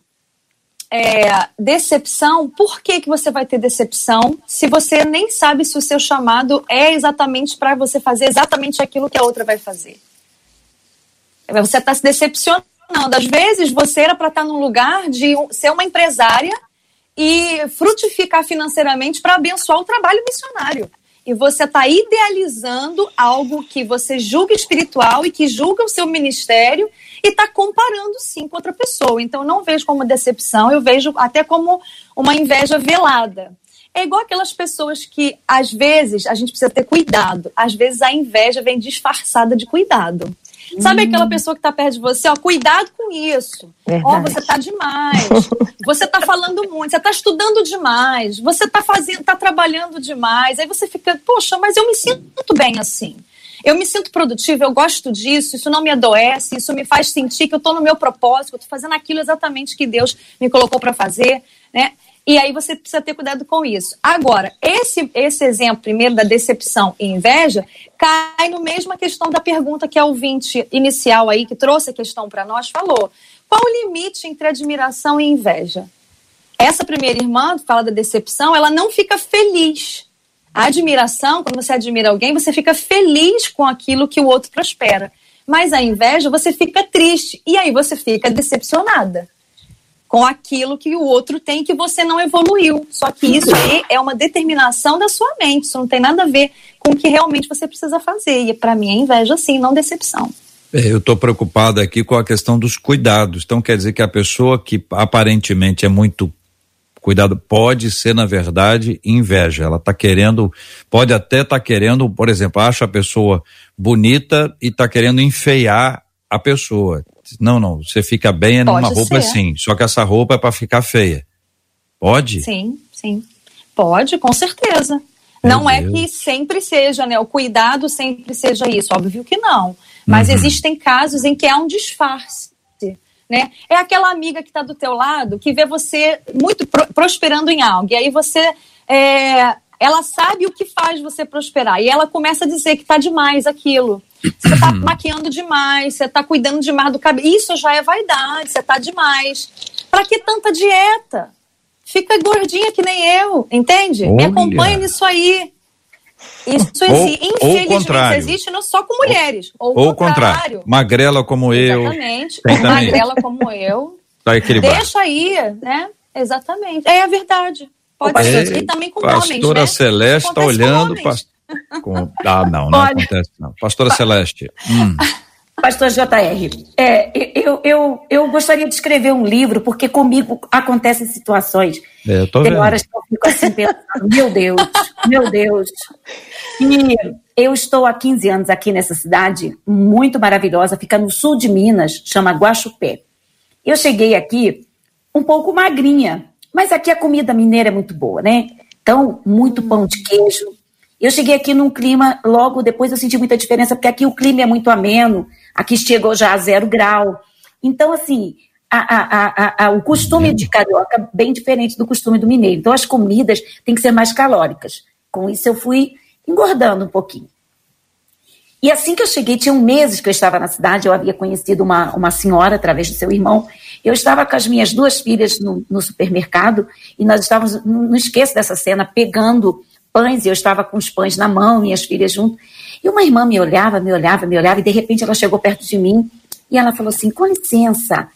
Speaker 3: é, decepção, por que, que você vai ter decepção se você nem sabe se o seu chamado é exatamente para você fazer exatamente aquilo que a outra vai fazer? Você está se decepcionando. Às vezes você era para estar tá num lugar de ser uma empresária e frutificar financeiramente para abençoar o trabalho missionário. E você está idealizando algo que você julga espiritual e que julga o seu ministério e está comparando sim com outra pessoa. Então, não vejo como decepção, eu vejo até como uma inveja velada. É igual aquelas pessoas que, às vezes, a gente precisa ter cuidado. Às vezes, a inveja vem disfarçada de cuidado. Sabe hum. aquela pessoa que está perto de você? Ó, cuidado com isso. Ó, você está demais. Você está falando muito. Você está estudando demais. Você está fazendo, está trabalhando demais. Aí você fica, poxa, mas eu me sinto bem assim. Eu me sinto produtiva, eu gosto disso, isso não me adoece, isso me faz sentir que eu estou no meu propósito, que eu estou fazendo aquilo exatamente que Deus me colocou para fazer, né? E aí você precisa ter cuidado com isso. Agora, esse, esse exemplo primeiro da decepção e inveja cai no mesma questão da pergunta que a ouvinte inicial aí, que trouxe a questão para nós, falou. Qual o limite entre admiração e inveja? Essa primeira irmã, fala da decepção, ela não fica feliz. A admiração, quando você admira alguém, você fica feliz com aquilo que o outro prospera. Mas a inveja, você fica triste. E aí você fica decepcionada com aquilo que o outro tem que você não evoluiu. Só que isso aí é uma determinação da sua mente, isso não tem nada a ver com o que realmente você precisa fazer. E para mim é inveja sim, não decepção.
Speaker 1: É, eu estou preocupado aqui com a questão dos cuidados. Então quer dizer que a pessoa que aparentemente é muito cuidado pode ser na verdade inveja. Ela está querendo, pode até estar tá querendo, por exemplo, acha a pessoa bonita e está querendo enfeiar a pessoa. Não, não, você fica bem é numa roupa ser. assim, só que essa roupa é para ficar feia. Pode?
Speaker 3: Sim, sim. Pode, com certeza. Meu não Deus. é que sempre seja, né? O cuidado sempre seja isso, óbvio que não. Mas uhum. existem casos em que há um disfarce. Né? É aquela amiga que está do teu lado que vê você muito pro prosperando em algo. E aí você é, ela sabe o que faz você prosperar. E ela começa a dizer que está demais aquilo. Você está maquiando demais, você está cuidando demais do cabelo. Isso já é vaidade, você está demais. Para que tanta dieta? Fica gordinha que nem eu, entende? Olha. Me acompanha nisso aí. Isso existe, ou, infelizmente, existe não só com mulheres. Ou,
Speaker 1: ou o contrário. Magrela como eu.
Speaker 3: Exatamente. Magrela como eu.
Speaker 1: Tá.
Speaker 3: Deixa aí, né? Exatamente. É a verdade. Pode ser. E também com
Speaker 1: Pastora homens.
Speaker 3: Pastora
Speaker 1: né? Celeste está olhando. Com... Ah, não, não acontece não. Pastora pa... Celeste. Hum.
Speaker 4: Pastor JR, é, eu, eu, eu gostaria de escrever um livro, porque comigo acontecem situações.
Speaker 1: É, eu tô Tem vendo.
Speaker 4: horas que eu fico assim pensando, meu Deus, meu Deus. E eu estou há 15 anos aqui nessa cidade, muito maravilhosa, fica no sul de Minas, chama Guaxupé. Eu cheguei aqui um pouco magrinha, mas aqui a comida mineira é muito boa, né? Então, muito pão de queijo. Eu cheguei aqui num clima, logo depois eu senti muita diferença, porque aqui o clima é muito ameno, aqui chegou já a zero grau. Então, assim, a, a, a, o costume de carioca é bem diferente do costume do mineiro. Então, as comidas têm que ser mais calóricas. Com isso, eu fui engordando um pouquinho. E assim que eu cheguei, tinham meses que eu estava na cidade, eu havia conhecido uma, uma senhora através do seu irmão. Eu estava com as minhas duas filhas no, no supermercado e nós estávamos, não esqueço dessa cena, pegando pães e eu estava com os pães na mão, minhas filhas junto. E uma irmã me olhava, me olhava, me olhava e de repente ela chegou perto de mim e ela falou assim: com licença,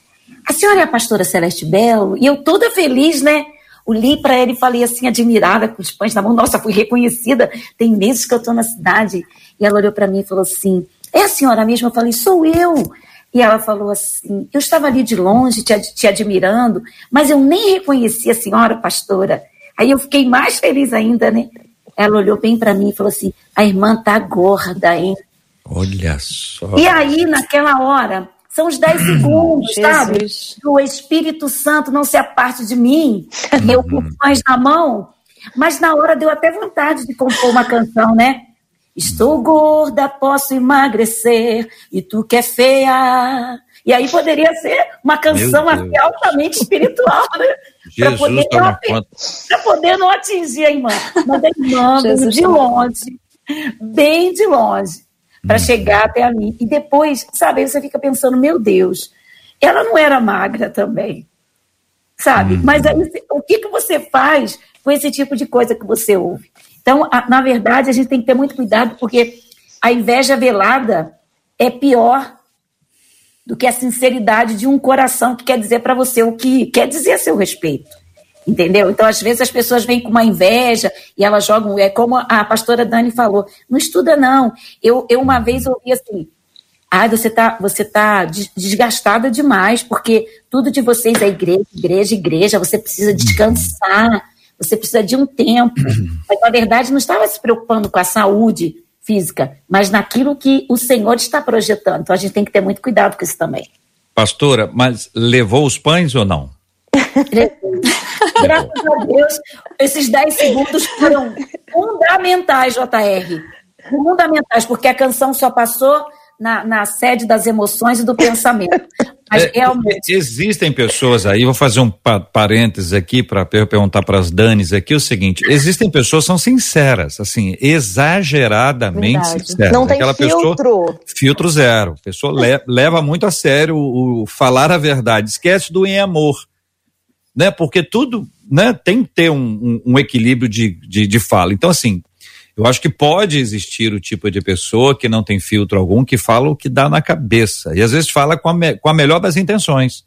Speaker 4: a senhora é a pastora Celeste Belo? E eu toda feliz, né? Olhei para ela e falei assim, admirada, com os pães na mão. Nossa, fui reconhecida. Tem meses que eu estou na cidade. E ela olhou para mim e falou assim: É a senhora mesma? Eu falei: Sou eu. E ela falou assim: Eu estava ali de longe te, te admirando, mas eu nem reconheci a senhora, pastora. Aí eu fiquei mais feliz ainda, né? Ela olhou bem para mim e falou assim: A irmã tá gorda, hein?
Speaker 1: Olha só.
Speaker 4: E aí, naquela hora, são os 10 segundos, sabe? O Espírito Santo não se aparte de mim, e eu com pães na mão. Mas na hora deu até vontade de compor uma canção, né? Estou gorda, posso emagrecer, e tu que é feia. E aí poderia ser uma canção assim, altamente espiritual, né?
Speaker 1: Para poder,
Speaker 4: não, poder não atingir a irmã. Mas a irmã, de longe, bem de longe para uhum. chegar até a mim. E depois, sabe, aí você fica pensando, meu Deus, ela não era magra também, sabe? Uhum. Mas aí, o que, que você faz com esse tipo de coisa que você ouve? Então, a, na verdade, a gente tem que ter muito cuidado, porque a inveja velada é pior do que a sinceridade de um coração que quer dizer para você o que quer dizer a seu respeito. Entendeu? Então, às vezes, as pessoas vêm com uma inveja e elas jogam. É como a pastora Dani falou: não estuda, não. Eu, eu uma vez ouvi assim. Ah, você está você tá desgastada demais, porque tudo de vocês é igreja, igreja, igreja, você precisa descansar, você precisa de um tempo. Mas, na verdade, não estava se preocupando com a saúde física, mas naquilo que o Senhor está projetando. Então, a gente tem que ter muito cuidado com isso também.
Speaker 1: Pastora, mas levou os pães ou não?
Speaker 4: Graças a Deus, esses 10 segundos foram fundamentais, JR. Fundamentais, porque a canção só passou na, na sede das emoções e do pensamento. Mas
Speaker 1: é, realmente. Existem pessoas aí, vou fazer um pa parênteses aqui para perguntar para as Danes aqui o seguinte: existem pessoas que são sinceras, assim, exageradamente Verdade. sinceras.
Speaker 5: Não tem Aquela filtro.
Speaker 1: Pessoa, filtro zero. A pessoa le leva muito a sério o, o falar a verdade, esquece do em amor né? Porque tudo, né? Tem que ter um, um, um equilíbrio de, de, de fala. Então, assim, eu acho que pode existir o tipo de pessoa que não tem filtro algum, que fala o que dá na cabeça. E às vezes fala com a, me, com a melhor das intenções.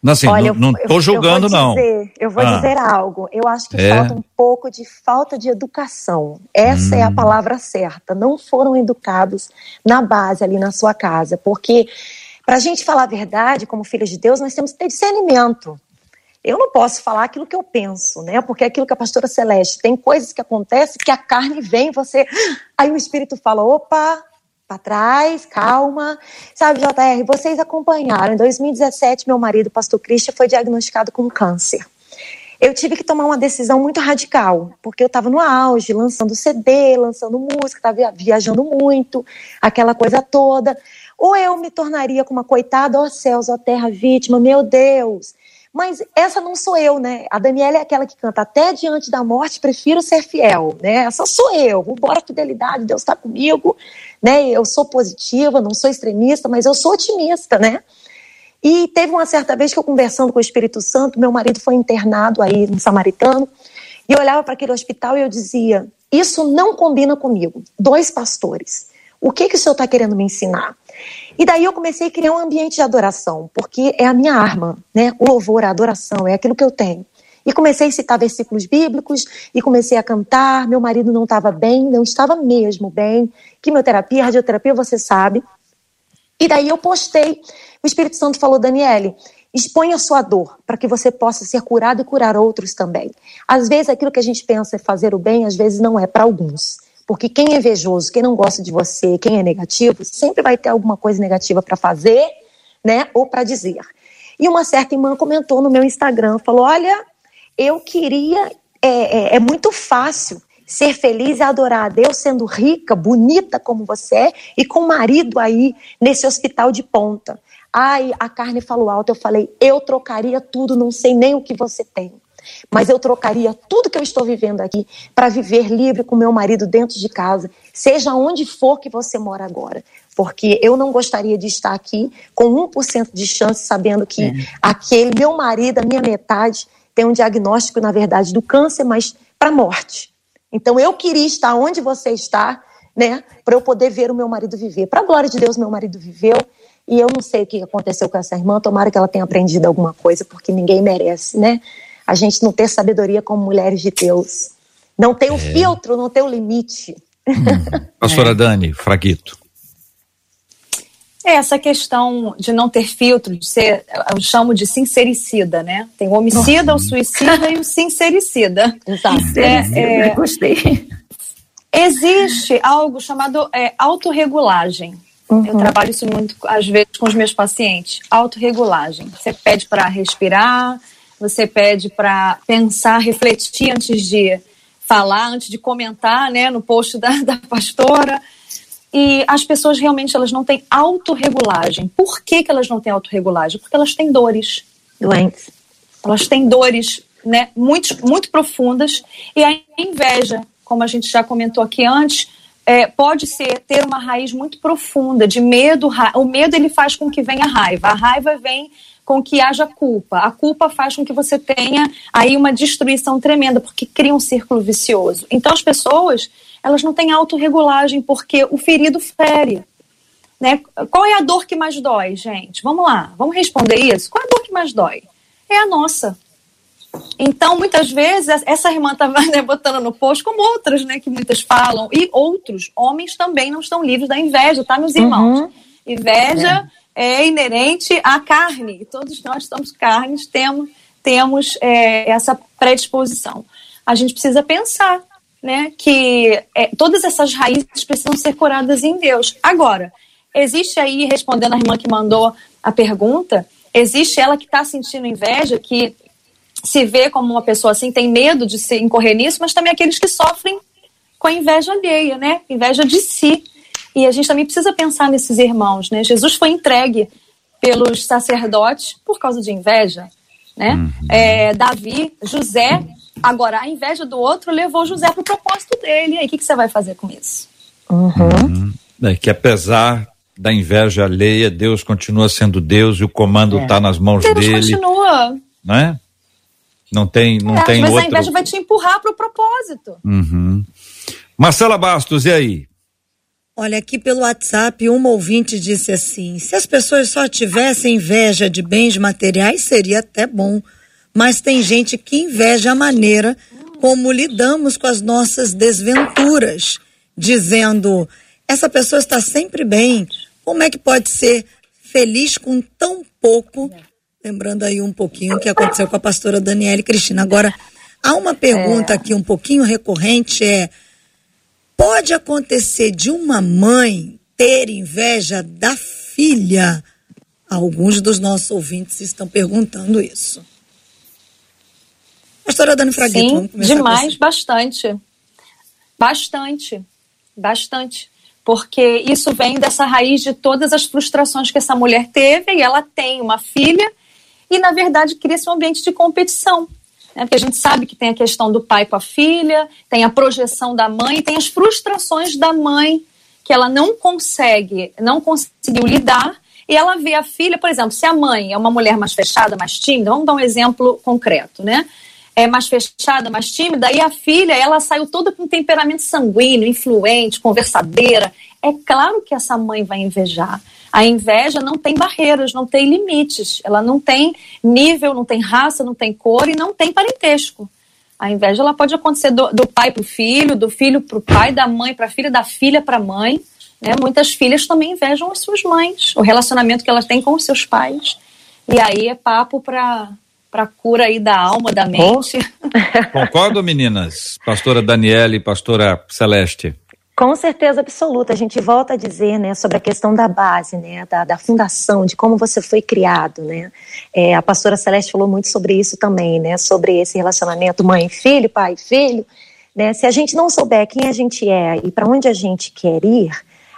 Speaker 1: Não, assim, Olha, não, estou julgando,
Speaker 5: eu
Speaker 1: não.
Speaker 5: Dizer, eu vou ah. dizer algo. Eu acho que é. falta um pouco de falta de educação. Essa hum. é a hum. palavra certa. Não foram educados na base ali na sua casa. Porque, para a gente falar a verdade, como filhos de Deus, nós temos que ter discernimento eu não posso falar aquilo que eu penso, né? Porque é aquilo que a pastora Celeste tem coisas que acontecem que a carne vem, você. Aí o espírito fala: opa, para trás, calma. Sabe, JR, vocês acompanharam. Em 2017, meu marido, pastor Christian, foi diagnosticado com câncer. Eu tive que tomar uma decisão muito radical, porque eu estava no auge, lançando CD, lançando música, estava viajando muito, aquela coisa toda. Ou eu me tornaria como uma coitada, ó oh, céus, ó oh, terra vítima, meu Deus mas essa não sou eu, né? A Daniela é aquela que canta até diante da morte, prefiro ser fiel, né? Essa sou eu. Embora fidelidade, Deus está comigo, né? Eu sou positiva, não sou extremista, mas eu sou otimista, né? E teve uma certa vez que eu conversando com o Espírito Santo, meu marido foi internado aí no Samaritano, e eu olhava para aquele hospital e eu dizia: Isso não combina comigo. Dois pastores. O que, que o senhor está querendo me ensinar? E daí eu comecei a criar um ambiente de adoração, porque é a minha arma, né? O louvor, a adoração, é aquilo que eu tenho. E comecei a citar versículos bíblicos e comecei a cantar. Meu marido não estava bem, não estava mesmo bem. Quimioterapia, radioterapia, você sabe. E daí eu postei. O Espírito Santo falou, Daniele, exponha a sua dor para que você possa ser curado e curar outros também. Às vezes aquilo que a gente pensa é fazer o bem, às vezes não é para alguns. Porque quem é invejoso, quem não gosta de você, quem é negativo, sempre vai ter alguma coisa negativa para fazer, né? Ou para dizer. E uma certa irmã comentou no meu Instagram, falou: Olha, eu queria. É, é, é muito fácil ser feliz e adorar a Deus sendo rica, bonita como você é e com marido aí nesse hospital de ponta. Ai, a carne falou alto, eu falei, eu trocaria tudo, não sei nem o que você tem. Mas eu trocaria tudo que eu estou vivendo aqui para viver livre com meu marido dentro de casa, seja onde for que você mora agora. Porque eu não gostaria de estar aqui com 1% de chance, sabendo que é. aquele meu marido, a minha metade, tem um diagnóstico, na verdade, do câncer, mas para morte. Então eu queria estar onde você está, né, para eu poder ver o meu marido viver. Para a glória de Deus, meu marido viveu E eu não sei o que aconteceu com essa irmã, tomara que ela tenha aprendido alguma coisa, porque ninguém merece, né? A gente não ter sabedoria como mulheres de Deus. Não tem o um é. filtro, não tem o um limite.
Speaker 1: Hum. Pastora é. Dani, Fraguito.
Speaker 3: É essa questão de não ter filtro, de ser, eu chamo de sincericida, né? Tem o homicida, o suicida e o sincericida.
Speaker 4: Exato. É, é, Gostei.
Speaker 3: Existe algo chamado é, autorregulagem. Uhum. Eu trabalho isso muito, às vezes, com os meus pacientes. Autorregulagem. Você pede para respirar, você pede para pensar, refletir antes de falar, antes de comentar, né, no post da, da pastora. E as pessoas realmente elas não têm autorregulagem. Por que, que elas não têm autorregulagem? Porque elas têm dores.
Speaker 5: Doentes.
Speaker 3: Elas têm dores né, muito, muito profundas. E a inveja, como a gente já comentou aqui antes, é, pode ser ter uma raiz muito profunda de medo. O medo ele faz com que venha a raiva. A raiva vem com que haja culpa. A culpa faz com que você tenha aí uma destruição tremenda, porque cria um círculo vicioso. Então as pessoas, elas não têm autorregulagem porque o ferido fere. Né? Qual é a dor que mais dói, gente? Vamos lá, vamos responder isso. Qual é a dor que mais dói? É a nossa. Então, muitas vezes, essa irmã estava né, botando no post, como outras, né, que muitas falam, e outros homens também não estão livres da inveja, tá, meus irmãos? Uhum. Inveja é. inerente à carne, todos nós somos carnes, temos, temos é, essa predisposição. A gente precisa pensar né, que é, todas essas raízes precisam ser curadas em Deus. Agora, existe aí, respondendo a irmã que mandou a pergunta, existe ela que está sentindo inveja, que se vê como uma pessoa assim, tem medo de se incorrer nisso, mas também aqueles que sofrem com a inveja alheia, né? Inveja de si. E a gente também precisa pensar nesses irmãos, né? Jesus foi entregue pelos sacerdotes por causa de inveja, né? Uhum. É, Davi, José, agora a inveja do outro levou José para o propósito dele. E aí, o que, que, você vai fazer com isso?
Speaker 1: Uhum. Uhum. É que apesar da inveja alheia, Deus continua sendo Deus e o comando está é. Tá nas mãos
Speaker 3: Deus
Speaker 1: dele.
Speaker 3: Deus continua.
Speaker 1: Né? Não tem, não é, tem
Speaker 3: às
Speaker 1: outro...
Speaker 3: a inveja vai te empurrar para o propósito.
Speaker 1: Uhum. Marcela Bastos, e aí?
Speaker 2: Olha, aqui pelo WhatsApp, uma ouvinte disse assim: se as pessoas só tivessem inveja de bens materiais, seria até bom. Mas tem gente que inveja a maneira como lidamos com as nossas desventuras, dizendo: essa pessoa está sempre bem, como é que pode ser feliz com tão pouco? Lembrando aí um pouquinho o que aconteceu com a pastora Daniele Cristina. Agora, há uma pergunta é. aqui um pouquinho recorrente: é pode acontecer de uma mãe ter inveja da filha? Alguns dos nossos ouvintes estão perguntando isso. Pastora Dani Fraguito,
Speaker 3: Sim, vamos começar demais, bastante. Bastante, bastante porque isso vem dessa raiz de todas as frustrações que essa mulher teve e ela tem uma filha e, na verdade, cria-se um ambiente de competição. Né? Porque a gente sabe que tem a questão do pai com a filha, tem a projeção da mãe, tem as frustrações da mãe que ela não consegue, não conseguiu lidar, e ela vê a filha, por exemplo, se a mãe é uma mulher mais fechada, mais tímida, vamos dar um exemplo concreto, né? É mais fechada, mais tímida, e a filha, ela saiu toda com temperamento sanguíneo, influente, conversadeira. É claro que essa mãe vai invejar. A inveja não tem barreiras, não tem limites. Ela não tem nível, não tem raça, não tem cor e não tem parentesco. A inveja ela pode acontecer do, do pai para o filho, do filho para o pai, da mãe para a filha, da filha para a mãe. Né? Muitas filhas também invejam as suas mães, o relacionamento que elas têm com os seus pais. E aí é papo para para cura aí da alma, da mente.
Speaker 1: Concordo, meninas? Pastora Daniela e pastora Celeste.
Speaker 5: Com certeza absoluta, a gente volta a dizer, né, sobre a questão da base, né, da, da fundação, de como você foi criado, né. É, a pastora Celeste falou muito sobre isso também, né, sobre esse relacionamento mãe-filho, pai-filho, né. Se a gente não souber quem a gente é e para onde a gente quer ir,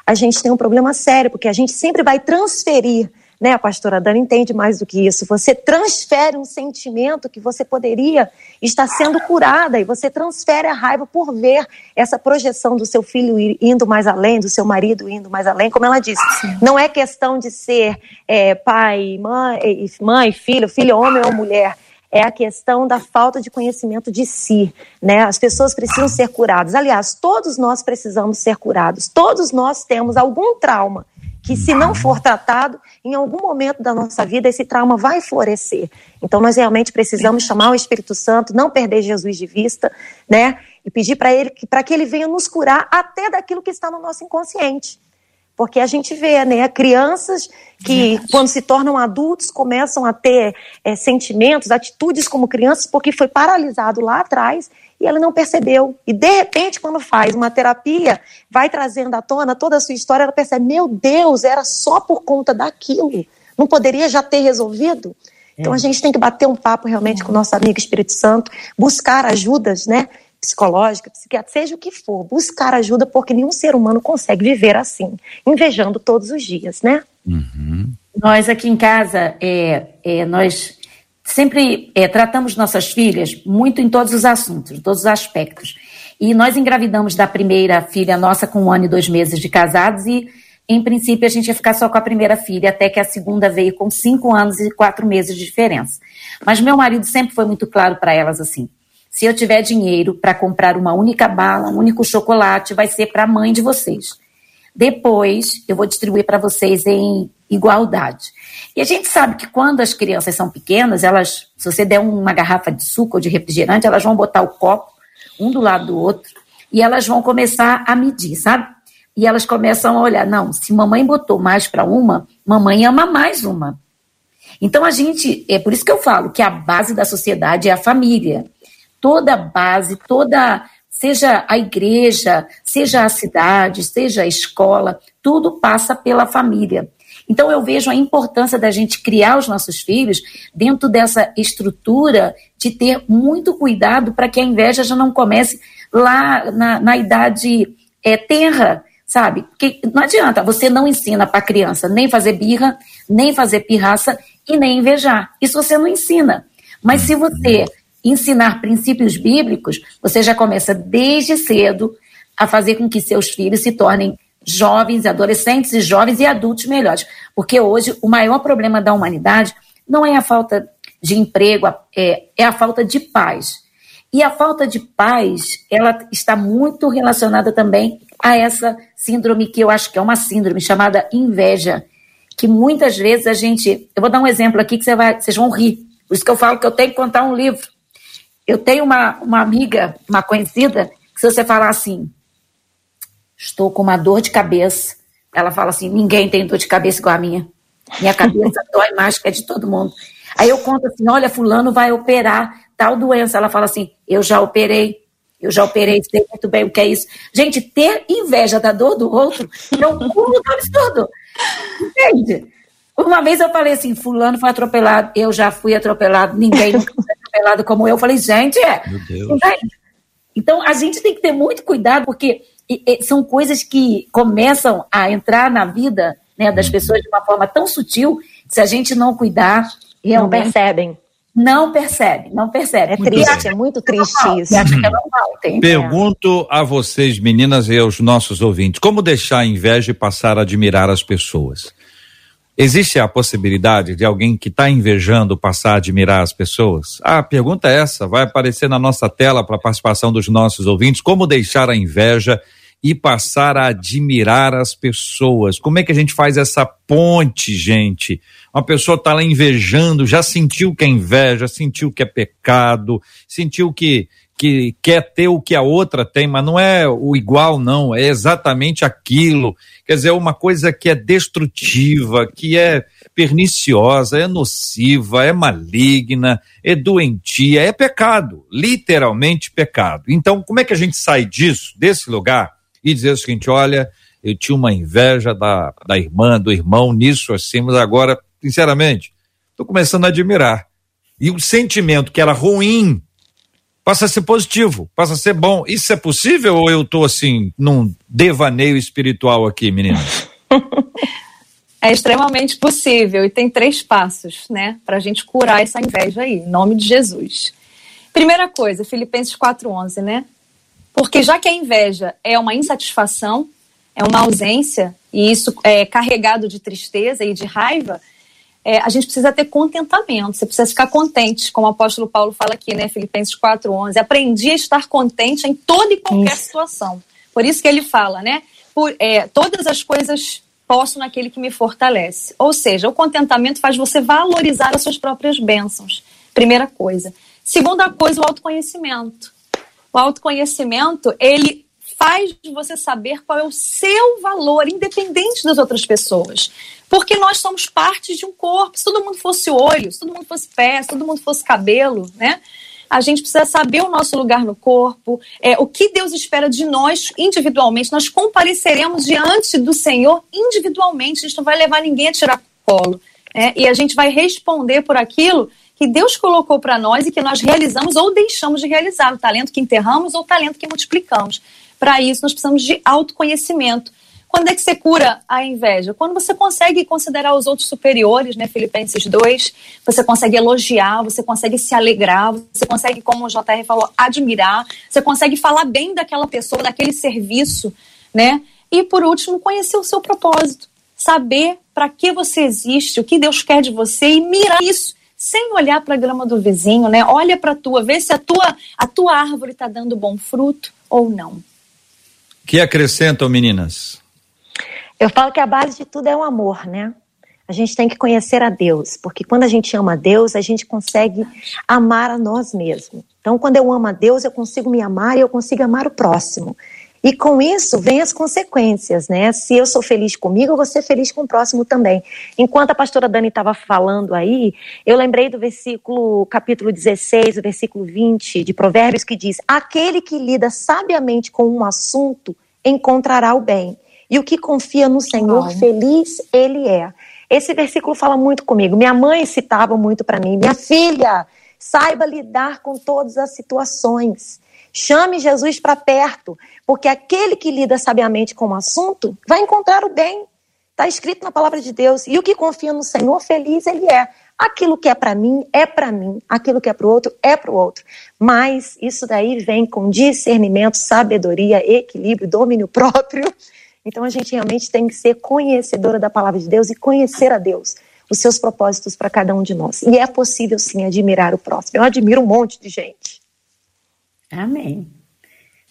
Speaker 5: a gente tem um problema sério, porque a gente sempre vai transferir né? A pastora Dana entende mais do que isso. Você transfere um sentimento que você poderia estar sendo curada e você transfere a raiva por ver essa projeção do seu filho indo mais além, do seu marido indo mais além. Como ela disse, não é questão de ser é, pai, mãe, mãe, filho, filho, homem ou mulher é a questão da falta de conhecimento de si, né? As pessoas precisam ser curadas. Aliás, todos nós precisamos ser curados. Todos nós temos algum trauma que se não for tratado, em algum momento da nossa vida esse trauma vai florescer. Então nós realmente precisamos chamar o Espírito Santo, não perder Jesus de vista, né? E pedir para ele para que ele venha nos curar até daquilo que está no nosso inconsciente. Porque a gente vê, né, crianças que, Verdade. quando se tornam adultos, começam a ter é, sentimentos, atitudes como crianças, porque foi paralisado lá atrás e ela não percebeu. E, de repente, quando faz uma terapia, vai trazendo à tona toda a sua história, ela percebe: meu Deus, era só por conta daquilo. Não poderia já ter resolvido? Então, a gente tem que bater um papo realmente com o nosso amigo Espírito Santo, buscar ajudas, né? Psicológica, psiquiatra, seja o que for, buscar ajuda, porque nenhum ser humano consegue viver assim, invejando todos os dias, né?
Speaker 4: Uhum. Nós aqui em casa, é, é, nós sempre é, tratamos nossas filhas muito em todos os assuntos, em todos os aspectos. E nós engravidamos da primeira filha nossa com um ano e dois meses de casados e, em princípio, a gente ia ficar só com a primeira filha, até que a segunda veio com cinco anos e quatro meses de diferença. Mas meu marido sempre foi muito claro para elas assim: se eu tiver dinheiro para comprar uma única bala, um único chocolate, vai ser para a mãe de vocês. Depois, eu vou distribuir para vocês em igualdade. E a gente sabe que quando as crianças são pequenas, elas, se você der uma garrafa de suco ou de refrigerante, elas vão botar o copo um do lado do outro e elas vão começar a medir, sabe? E elas começam a olhar, não, se mamãe botou mais para uma, mamãe ama mais uma. Então a gente, é por isso que eu falo que a base da sociedade é a família toda a base, toda, seja a igreja, seja a cidade, seja a escola, tudo passa pela família. Então eu vejo a importância da gente criar os nossos filhos dentro dessa estrutura de ter muito cuidado para que a inveja já não comece lá na, na idade é, tenra, sabe? Porque não adianta, você não ensina para a criança nem fazer birra, nem fazer pirraça e nem invejar. Isso você não ensina. Mas se você ensinar princípios bíblicos, você já começa desde cedo a fazer com que seus filhos se tornem jovens, adolescentes e jovens e adultos melhores. Porque hoje o maior problema da humanidade não é a falta de emprego, é, é a falta de paz. E a falta de paz, ela está muito relacionada também a essa síndrome que eu acho que é uma síndrome chamada inveja, que muitas vezes a gente, eu vou dar um exemplo aqui que você vai, vocês vão rir. Por isso que eu falo que eu tenho que contar um livro. Eu tenho uma, uma amiga, uma conhecida, que se você falar assim, estou com uma dor de cabeça, ela fala assim, ninguém tem dor de cabeça igual a minha. Minha cabeça dói mais que a de todo mundo. Aí eu conto assim, olha, fulano vai operar tal doença. Ela fala assim, eu já operei, eu já operei, sei muito bem o que é isso. Gente, ter inveja da dor do outro é um pulo do absurdo. Entende? Uma vez eu falei assim, fulano foi atropelado, eu já fui atropelado, ninguém nunca foi atropelado como eu. Eu falei, gente, é. Meu Deus. Então a gente tem que ter muito cuidado, porque são coisas que começam a entrar na vida né, das uhum. pessoas de uma forma tão sutil, se a gente não cuidar,
Speaker 5: realmente. Não percebem.
Speaker 4: Não percebe, não percebe.
Speaker 5: É triste, é muito triste isso. Acha que é
Speaker 1: normal, tem Pergunto a vocês, meninas e aos nossos ouvintes, como deixar a inveja e passar a admirar as pessoas? Existe a possibilidade de alguém que está invejando passar a admirar as pessoas? Ah, a pergunta é essa, vai aparecer na nossa tela para a participação dos nossos ouvintes. Como deixar a inveja e passar a admirar as pessoas? Como é que a gente faz essa ponte, gente? Uma pessoa está lá invejando, já sentiu que é inveja, sentiu que é pecado, sentiu que que quer ter o que a outra tem, mas não é o igual, não, é exatamente aquilo. Quer dizer, uma coisa que é destrutiva, que é perniciosa, é nociva, é maligna, é doentia, é pecado, literalmente pecado. Então, como é que a gente sai disso, desse lugar, e dizer o seguinte: olha, eu tinha uma inveja da, da irmã, do irmão nisso assim, mas agora, sinceramente, estou começando a admirar. E o sentimento que era ruim passa a ser positivo, passa a ser bom. Isso é possível ou eu estou assim num devaneio espiritual aqui, meninas?
Speaker 3: É extremamente possível e tem três passos, né, para a gente curar essa inveja aí, em nome de Jesus. Primeira coisa, Filipenses 4:11, né? Porque já que a inveja é uma insatisfação, é uma ausência e isso é carregado de tristeza e de raiva, é, a gente precisa ter contentamento, você precisa ficar contente, como o apóstolo Paulo fala aqui, né, Filipenses 4:11. Aprendi a estar contente em toda e qualquer isso. situação. Por isso que ele fala, né, por, é, todas as coisas posso naquele que me fortalece. Ou seja, o contentamento faz você valorizar as suas próprias bênçãos. Primeira coisa. Segunda coisa, o autoconhecimento. O autoconhecimento, ele faz você saber qual é o seu valor, independente das outras pessoas. Porque nós somos parte de um corpo. Se todo mundo fosse olho, se todo mundo fosse pé, se todo mundo fosse cabelo, né? a gente precisa saber o nosso lugar no corpo, é, o que Deus espera de nós individualmente. Nós compareceremos diante do Senhor individualmente, a gente não vai levar ninguém a tirar colo. É, e a gente vai responder por aquilo que Deus colocou para nós e que nós realizamos ou deixamos de realizar, o talento que enterramos ou o talento que multiplicamos. Para isso, nós precisamos de autoconhecimento. Quando é que você cura a inveja? Quando você consegue considerar os outros superiores, né? Filipenses 2, você consegue elogiar, você consegue se alegrar, você consegue, como o JR falou, admirar, você consegue falar bem daquela pessoa, daquele serviço, né? E por último, conhecer o seu propósito. Saber para que você existe, o que Deus quer de você e mirar isso sem olhar para a grama do vizinho, né? Olha para a tua, vê se a tua, a tua árvore está dando bom fruto ou não.
Speaker 1: Que acrescentam, meninas?
Speaker 5: Eu falo que a base de tudo é o amor, né? A gente tem que conhecer a Deus, porque quando a gente ama a Deus, a gente consegue amar a nós mesmos. Então, quando eu amo a Deus, eu consigo me amar e eu consigo amar o próximo. E com isso vem as consequências, né? Se eu sou feliz comigo, eu vou ser feliz com o próximo também. Enquanto a pastora Dani estava falando aí, eu lembrei do versículo, capítulo 16, o versículo 20 de Provérbios, que diz: Aquele que lida sabiamente com um assunto encontrará o bem e o que confia no Senhor, feliz ele é. Esse versículo fala muito comigo. Minha mãe citava muito para mim: minha filha, saiba lidar com todas as situações. Chame Jesus para perto, porque aquele que lida sabiamente com o assunto vai encontrar o bem. Está escrito na palavra de Deus. E o que confia no Senhor, feliz ele é. Aquilo que é para mim é para mim, aquilo que é para o outro é para o outro. Mas isso daí vem com discernimento, sabedoria, equilíbrio, domínio próprio então a gente realmente tem que ser conhecedora da palavra de Deus e conhecer a Deus, os seus propósitos para cada um de nós. E é possível sim admirar o próximo. Eu admiro um monte de gente.
Speaker 4: Amém.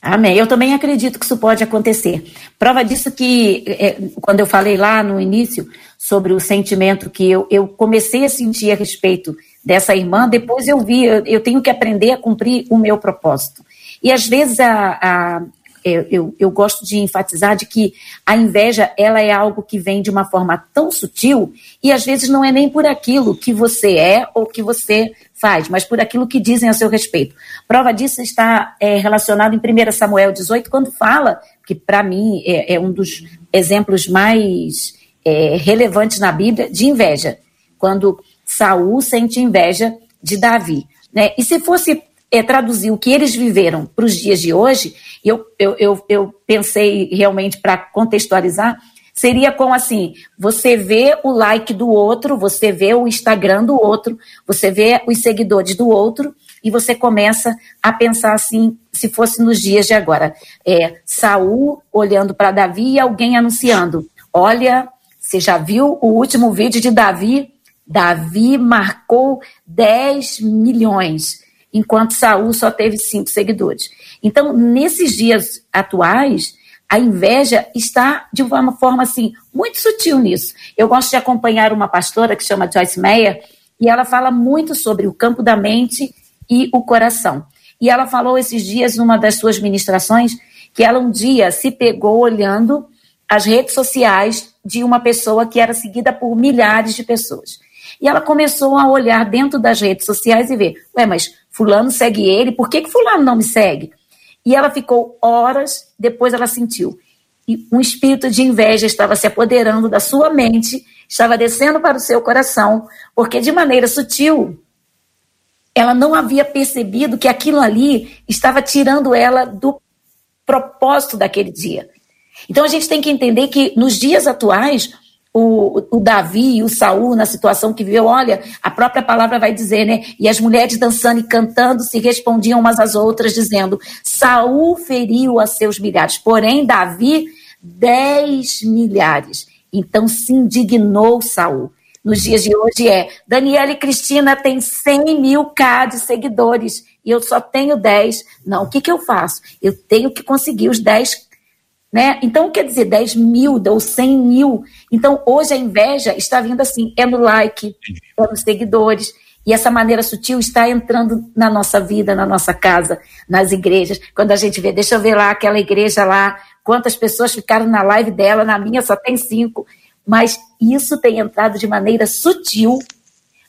Speaker 4: Amém. Eu também acredito que isso pode acontecer. Prova disso que, é, quando eu falei lá no início sobre o sentimento que eu, eu comecei a sentir a respeito dessa irmã, depois eu vi, eu, eu tenho que aprender a cumprir o meu propósito. E às vezes a, a, eu, eu, eu, gosto de enfatizar de que a inveja ela é algo que vem de uma forma tão sutil e às vezes não é nem por aquilo que você é ou que você faz, mas por aquilo que dizem a seu respeito. Prova disso está é, relacionado em 1 Samuel 18, quando fala, que para mim é, é, um dos exemplos mais é, relevantes na Bíblia, de inveja. Quando Saul sente inveja de Davi. Né? E se fosse é, traduzir o que eles viveram para os dias de hoje, eu, eu, eu, eu pensei realmente para contextualizar, seria como assim: você vê o like do outro, você vê o Instagram do outro, você vê os seguidores do outro, e você começa a pensar assim, se fosse nos dias de agora. É, Saul olhando para Davi e alguém anunciando: olha, você já viu o último vídeo de Davi? Davi marcou 10 milhões enquanto Saul só teve cinco seguidores. Então, nesses dias atuais, a inveja está de uma forma assim muito sutil nisso. Eu gosto de acompanhar uma pastora que chama Joyce Meyer e ela fala muito sobre o campo da mente e o coração. E ela falou esses dias numa das suas ministrações que ela um dia se pegou olhando as redes sociais de uma pessoa que era seguida por milhares de pessoas. E ela começou a olhar dentro das redes sociais e ver, ué, mas fulano segue ele, por que, que fulano não me segue? E ela ficou horas, depois ela sentiu. E um espírito de inveja estava se apoderando da sua mente, estava descendo para o seu coração, porque de maneira sutil, ela não havia percebido que aquilo ali estava tirando ela do propósito daquele dia. Então a gente tem que entender que nos dias atuais, o, o Davi e o Saul na situação que viveu, olha, a própria palavra vai dizer, né? E as mulheres dançando e cantando se respondiam umas às outras, dizendo: Saul feriu a seus milhares, porém Davi, dez milhares. Então se indignou Saul. Nos dias de hoje é, Daniela e Cristina têm 100 mil K de seguidores e eu só tenho 10. Não, o que, que eu faço? Eu tenho que conseguir os 10 Né? Então, quer dizer, 10 mil ou 100 mil. Então, hoje a inveja está vindo assim, é no like, é nos seguidores. E essa maneira sutil está entrando na nossa vida, na nossa casa, nas igrejas. Quando a gente vê, deixa eu ver lá aquela igreja lá, quantas pessoas ficaram na live dela, na minha só tem cinco. Mas isso tem entrado de maneira sutil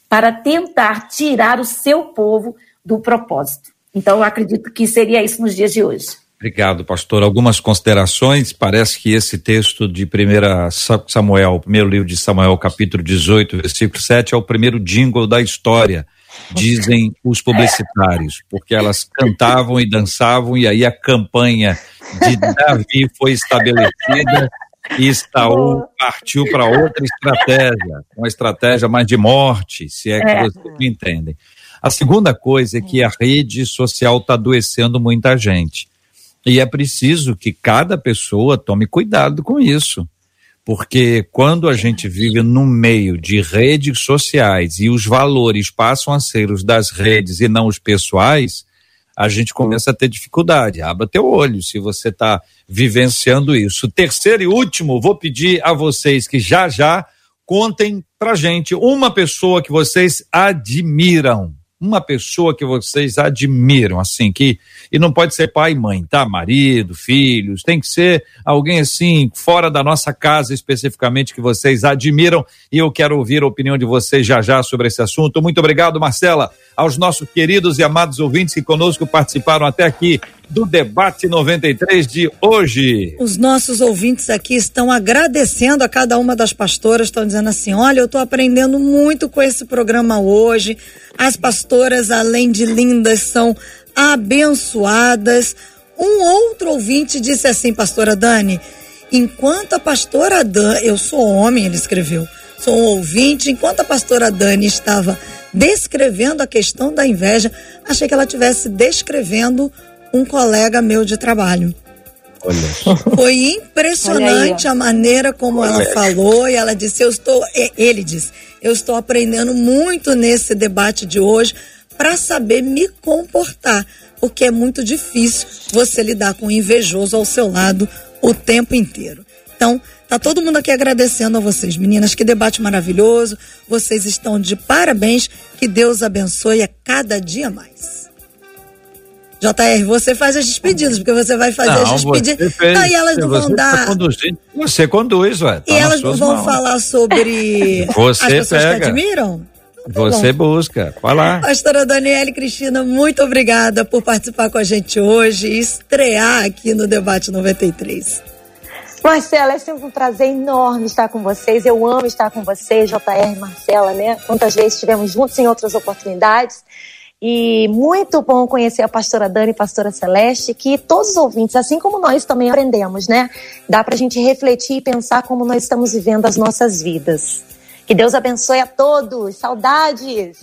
Speaker 4: para tentar tirar o seu povo do propósito. Então, eu acredito que seria isso nos dias de hoje.
Speaker 1: Obrigado, pastor. Algumas considerações. Parece que esse texto de 1 Samuel, primeiro livro de Samuel, capítulo 18, versículo 7, é o primeiro jingle da história, dizem os publicitários, porque elas cantavam e dançavam, e aí a campanha de Davi foi estabelecida e Saul partiu para outra estratégia, uma estratégia mais de morte, se é que é. vocês me entendem. A segunda coisa é que a rede social está adoecendo muita gente. E é preciso que cada pessoa tome cuidado com isso. Porque quando a gente vive no meio de redes sociais e os valores passam a ser os das redes e não os pessoais, a gente começa a ter dificuldade. Abra teu olho se você está vivenciando isso. Terceiro e último, vou pedir a vocês que já já contem pra gente uma pessoa que vocês admiram uma pessoa que vocês admiram, assim, que. E não pode ser pai e mãe, tá? Marido, filhos, tem que ser alguém assim, fora da nossa casa especificamente, que vocês admiram. E eu quero ouvir a opinião de vocês já já sobre esse assunto. Muito obrigado, Marcela, aos nossos queridos e amados ouvintes que conosco participaram até aqui do debate 93 de hoje.
Speaker 2: Os nossos ouvintes aqui estão agradecendo a cada uma das pastoras, estão dizendo assim: olha, eu estou aprendendo muito com esse programa hoje. As pastoras, além de lindas, são abençoadas. Um outro ouvinte disse assim, pastora Dani, enquanto a pastora Dani, eu sou homem, ele escreveu, sou um ouvinte, enquanto a pastora Dani estava descrevendo a questão da inveja, achei que ela estivesse descrevendo um colega meu de trabalho. Olha. Foi impressionante a maneira como Olha. ela falou e ela disse: Eu estou, ele disse, eu estou aprendendo muito nesse debate de hoje para saber me comportar, porque é muito difícil você lidar com um invejoso ao seu lado o tempo inteiro. Então, tá todo mundo aqui agradecendo a vocês, meninas. Que debate maravilhoso. Vocês estão de parabéns. Que Deus abençoe a cada dia mais. JR, você faz as despedidas, porque você vai fazer não, as despedidas. Fez,
Speaker 1: Aí elas não vão dar. Você conduz, ué.
Speaker 2: Tá e elas não vão mãos. falar sobre
Speaker 1: você
Speaker 2: as pessoas
Speaker 1: pega.
Speaker 2: que admiram?
Speaker 1: Você bom. busca, vai lá.
Speaker 2: Pastora Daniela e Cristina, muito obrigada por participar com a gente hoje e estrear aqui no Debate 93.
Speaker 5: Marcela, é sempre um prazer enorme estar com vocês. Eu amo estar com vocês, JR e Marcela, né? Quantas vezes estivemos juntos em outras oportunidades. E muito bom conhecer a pastora Dani e a pastora Celeste, que todos os ouvintes, assim como nós também aprendemos, né? Dá para a gente refletir e pensar como nós estamos vivendo as nossas vidas. Que Deus abençoe a todos. Saudades!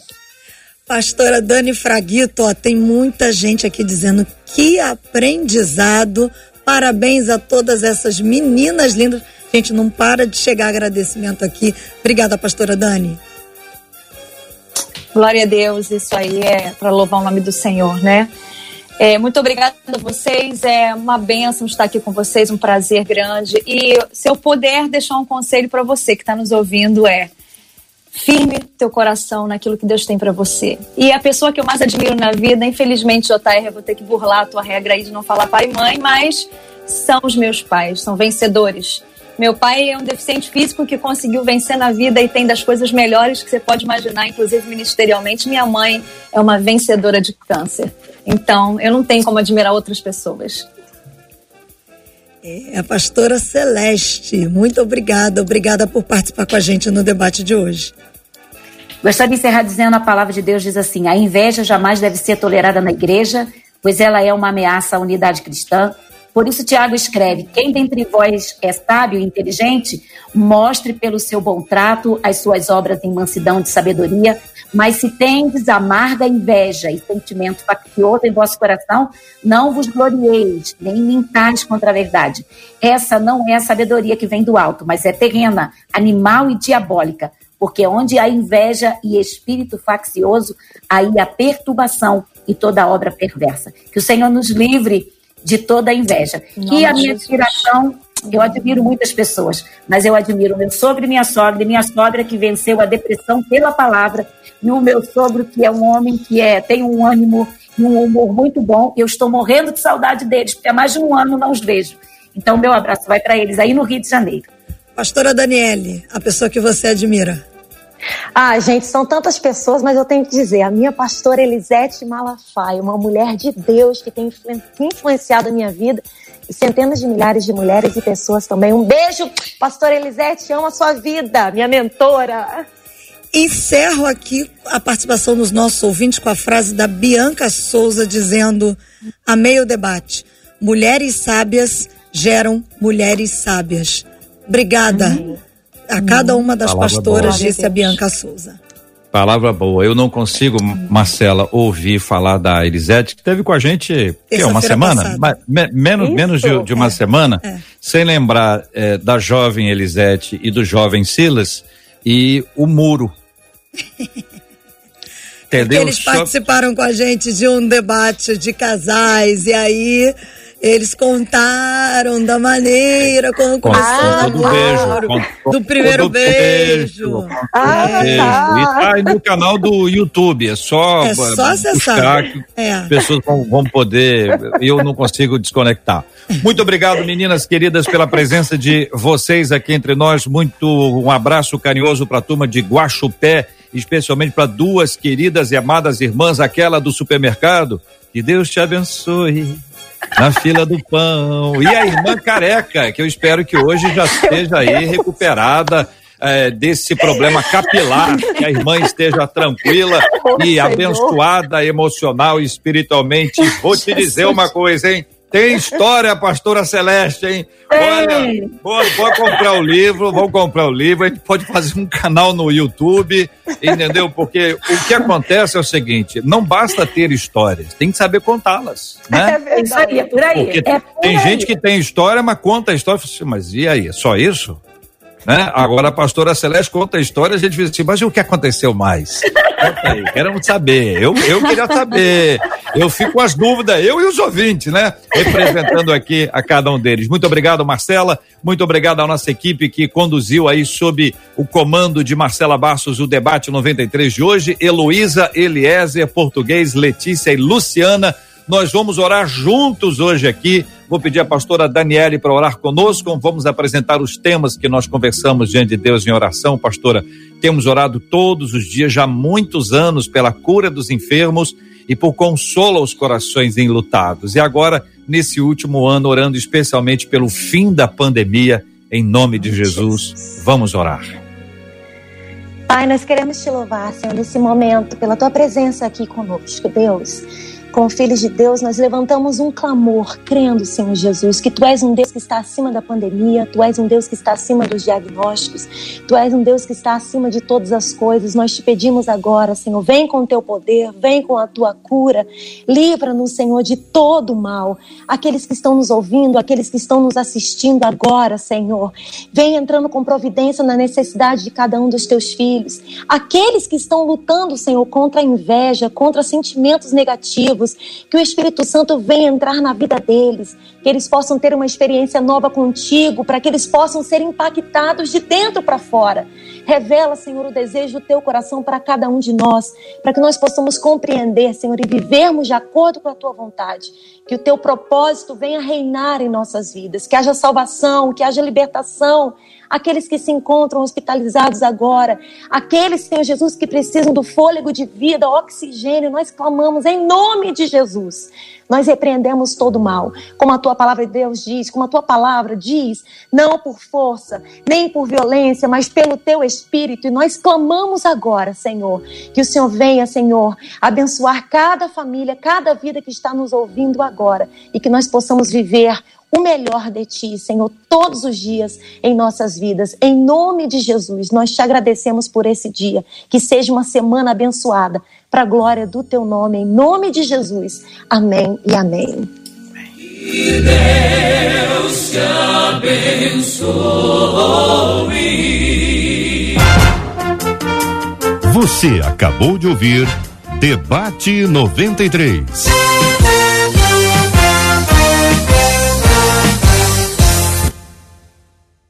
Speaker 2: Pastora Dani Fraguito, ó, tem muita gente aqui dizendo que aprendizado. Parabéns a todas essas meninas lindas. Gente, não para de chegar agradecimento aqui. Obrigada, pastora Dani.
Speaker 3: Glória a Deus, isso aí é para louvar o nome do Senhor, né? É, muito obrigada a vocês, é uma bênção estar aqui com vocês, um prazer grande. E se eu puder deixar um conselho para você que está nos ouvindo é firme teu coração naquilo que Deus tem para você. E a pessoa que eu mais admiro na vida, infelizmente, JR, eu vou ter que burlar a tua regra aí de não falar pai e mãe, mas são os meus pais, são vencedores. Meu pai é um deficiente físico que conseguiu vencer na vida e tem das coisas melhores que você pode imaginar, inclusive ministerialmente. Minha mãe é uma vencedora de câncer. Então, eu não tenho como admirar outras pessoas.
Speaker 2: É, a pastora Celeste, muito obrigada, obrigada por participar com a gente no debate de hoje.
Speaker 4: Gostaria de encerrar dizendo a palavra de Deus diz assim: a inveja jamais deve ser tolerada na igreja, pois ela é uma ameaça à unidade cristã. Por isso, Tiago escreve: Quem dentre vós é sábio e inteligente, mostre pelo seu bom trato as suas obras em mansidão de sabedoria. Mas se tendes amarga inveja e sentimento faccioso em vosso coração, não vos glorieis, nem mintais contra a verdade. Essa não é a sabedoria que vem do alto, mas é terrena, animal e diabólica. Porque onde há inveja e espírito faccioso, aí há perturbação e toda obra perversa. Que o Senhor nos livre de toda a inveja. e a minha admiração, eu admiro muitas pessoas, mas eu admiro meu sogro e minha sogra, e minha sogra que venceu a depressão pela palavra, e o meu sogro que é um homem que é, tem um ânimo e um humor muito bom. Eu estou morrendo de saudade deles, porque há mais de um ano não os vejo. Então, meu abraço vai para eles aí no Rio de Janeiro.
Speaker 2: Pastora Daniele, a pessoa que você admira.
Speaker 5: Ah, gente, são tantas pessoas, mas eu tenho que dizer, a minha pastora Elisete Malafaia, uma mulher de Deus que tem influenciado a minha vida e centenas de milhares de mulheres e pessoas também. Um beijo, pastora Elisete, amo a sua vida, minha mentora.
Speaker 2: Encerro aqui a participação dos nossos ouvintes com a frase da Bianca Souza dizendo: Amei o debate. Mulheres sábias geram mulheres sábias. Obrigada uhum. A cada uma das Palavra pastoras, boa. disse a Bianca Souza.
Speaker 1: Palavra boa. Eu não consigo, Marcela, ouvir falar da Elisete, que teve com a gente que é uma semana, mas, me, menos, menos de, de uma é. semana, é. sem lembrar é, da jovem Elisete e do jovem Silas e o muro.
Speaker 2: Entendeu? Eles participaram com a gente de um debate de casais e aí eles contaram da maneira como começou ah,
Speaker 1: do beijo,
Speaker 2: do primeiro beijo. beijo.
Speaker 1: Ah, beijo. Tá. E tá aí no canal do YouTube, é só,
Speaker 2: é só acessar.
Speaker 1: É. As pessoas vão, vão poder, eu não consigo desconectar. Muito obrigado, meninas queridas, pela presença de vocês aqui entre nós. Muito um abraço carinhoso para a turma de Guaxupé, especialmente para duas queridas e amadas irmãs, aquela do supermercado. Que Deus te abençoe na fila do pão. E a irmã careca, que eu espero que hoje já esteja aí recuperada. É, desse problema capilar, que a irmã esteja tranquila e abençoada emocional e espiritualmente. Vou te dizer uma coisa, hein? Tem história, pastora Celeste, hein? Olha, pode, pode comprar o livro, vamos comprar o livro, a gente pode fazer um canal no YouTube, entendeu? Porque o que acontece é o seguinte, não basta ter histórias, tem que saber contá-las, né?
Speaker 4: É isso aí, é por aí.
Speaker 1: É por tem aí. gente que tem história, mas conta a história, assim, mas e aí, é só isso? Né? Agora a pastora Celeste conta a história, a gente diz assim, mas o que aconteceu mais? Conta aí, queremos saber. Eu, eu queria saber. Eu fico com as dúvidas, eu e os ouvintes, né? Representando aqui a cada um deles. Muito obrigado, Marcela. Muito obrigado à nossa equipe que conduziu aí sob o comando de Marcela Bastos o debate 93 de hoje. Heloísa, Eliezer, Português, Letícia e Luciana. Nós vamos orar juntos hoje aqui Vou pedir à pastora Daniele para orar conosco. Vamos apresentar os temas que nós conversamos diante de Deus em oração. Pastora, temos orado todos os dias, já há muitos anos, pela cura dos enfermos e por consolo aos corações enlutados. E agora, nesse último ano, orando especialmente pelo fim da pandemia, em nome de Jesus, vamos orar.
Speaker 5: Pai, nós queremos te louvar, Senhor, nesse momento, pela tua presença aqui conosco, Deus. Como filhos de Deus, nós levantamos um clamor, crendo, Senhor Jesus, que Tu és um Deus que está acima da pandemia, Tu és um Deus que está acima dos diagnósticos, Tu és um Deus que está acima de todas as coisas. Nós te pedimos agora, Senhor, vem com o Teu poder, vem com a Tua cura, livra-nos, Senhor, de todo mal. Aqueles que estão nos ouvindo, aqueles que estão nos assistindo agora, Senhor, vem entrando com providência na necessidade de cada um dos Teus filhos. Aqueles que estão lutando, Senhor, contra a inveja, contra sentimentos negativos, que o Espírito Santo venha entrar na vida deles, que eles possam ter uma experiência nova contigo, para que eles possam ser impactados de dentro para fora. Revela, Senhor, o desejo do teu coração para cada um de nós, para que nós possamos compreender, Senhor, e vivermos de acordo com a tua vontade. Que o teu propósito venha reinar em nossas vidas, que haja salvação, que haja libertação, aqueles que se encontram hospitalizados agora, aqueles, Senhor Jesus, que precisam do fôlego de vida, oxigênio, nós clamamos em nome de Jesus. Nós repreendemos todo mal, como a tua palavra de Deus diz, como a tua palavra diz, não por força, nem por violência, mas pelo teu espírito. E nós clamamos agora, Senhor, que o Senhor venha, Senhor, abençoar cada família, cada vida que está nos ouvindo agora e que nós possamos viver o melhor de ti, Senhor, todos os dias em nossas vidas. Em nome de Jesus, nós te agradecemos por esse dia. Que seja uma semana abençoada, para a glória do teu nome, em nome de Jesus. Amém e amém. Que Deus te
Speaker 6: abençoe. Você acabou de ouvir Debate 93.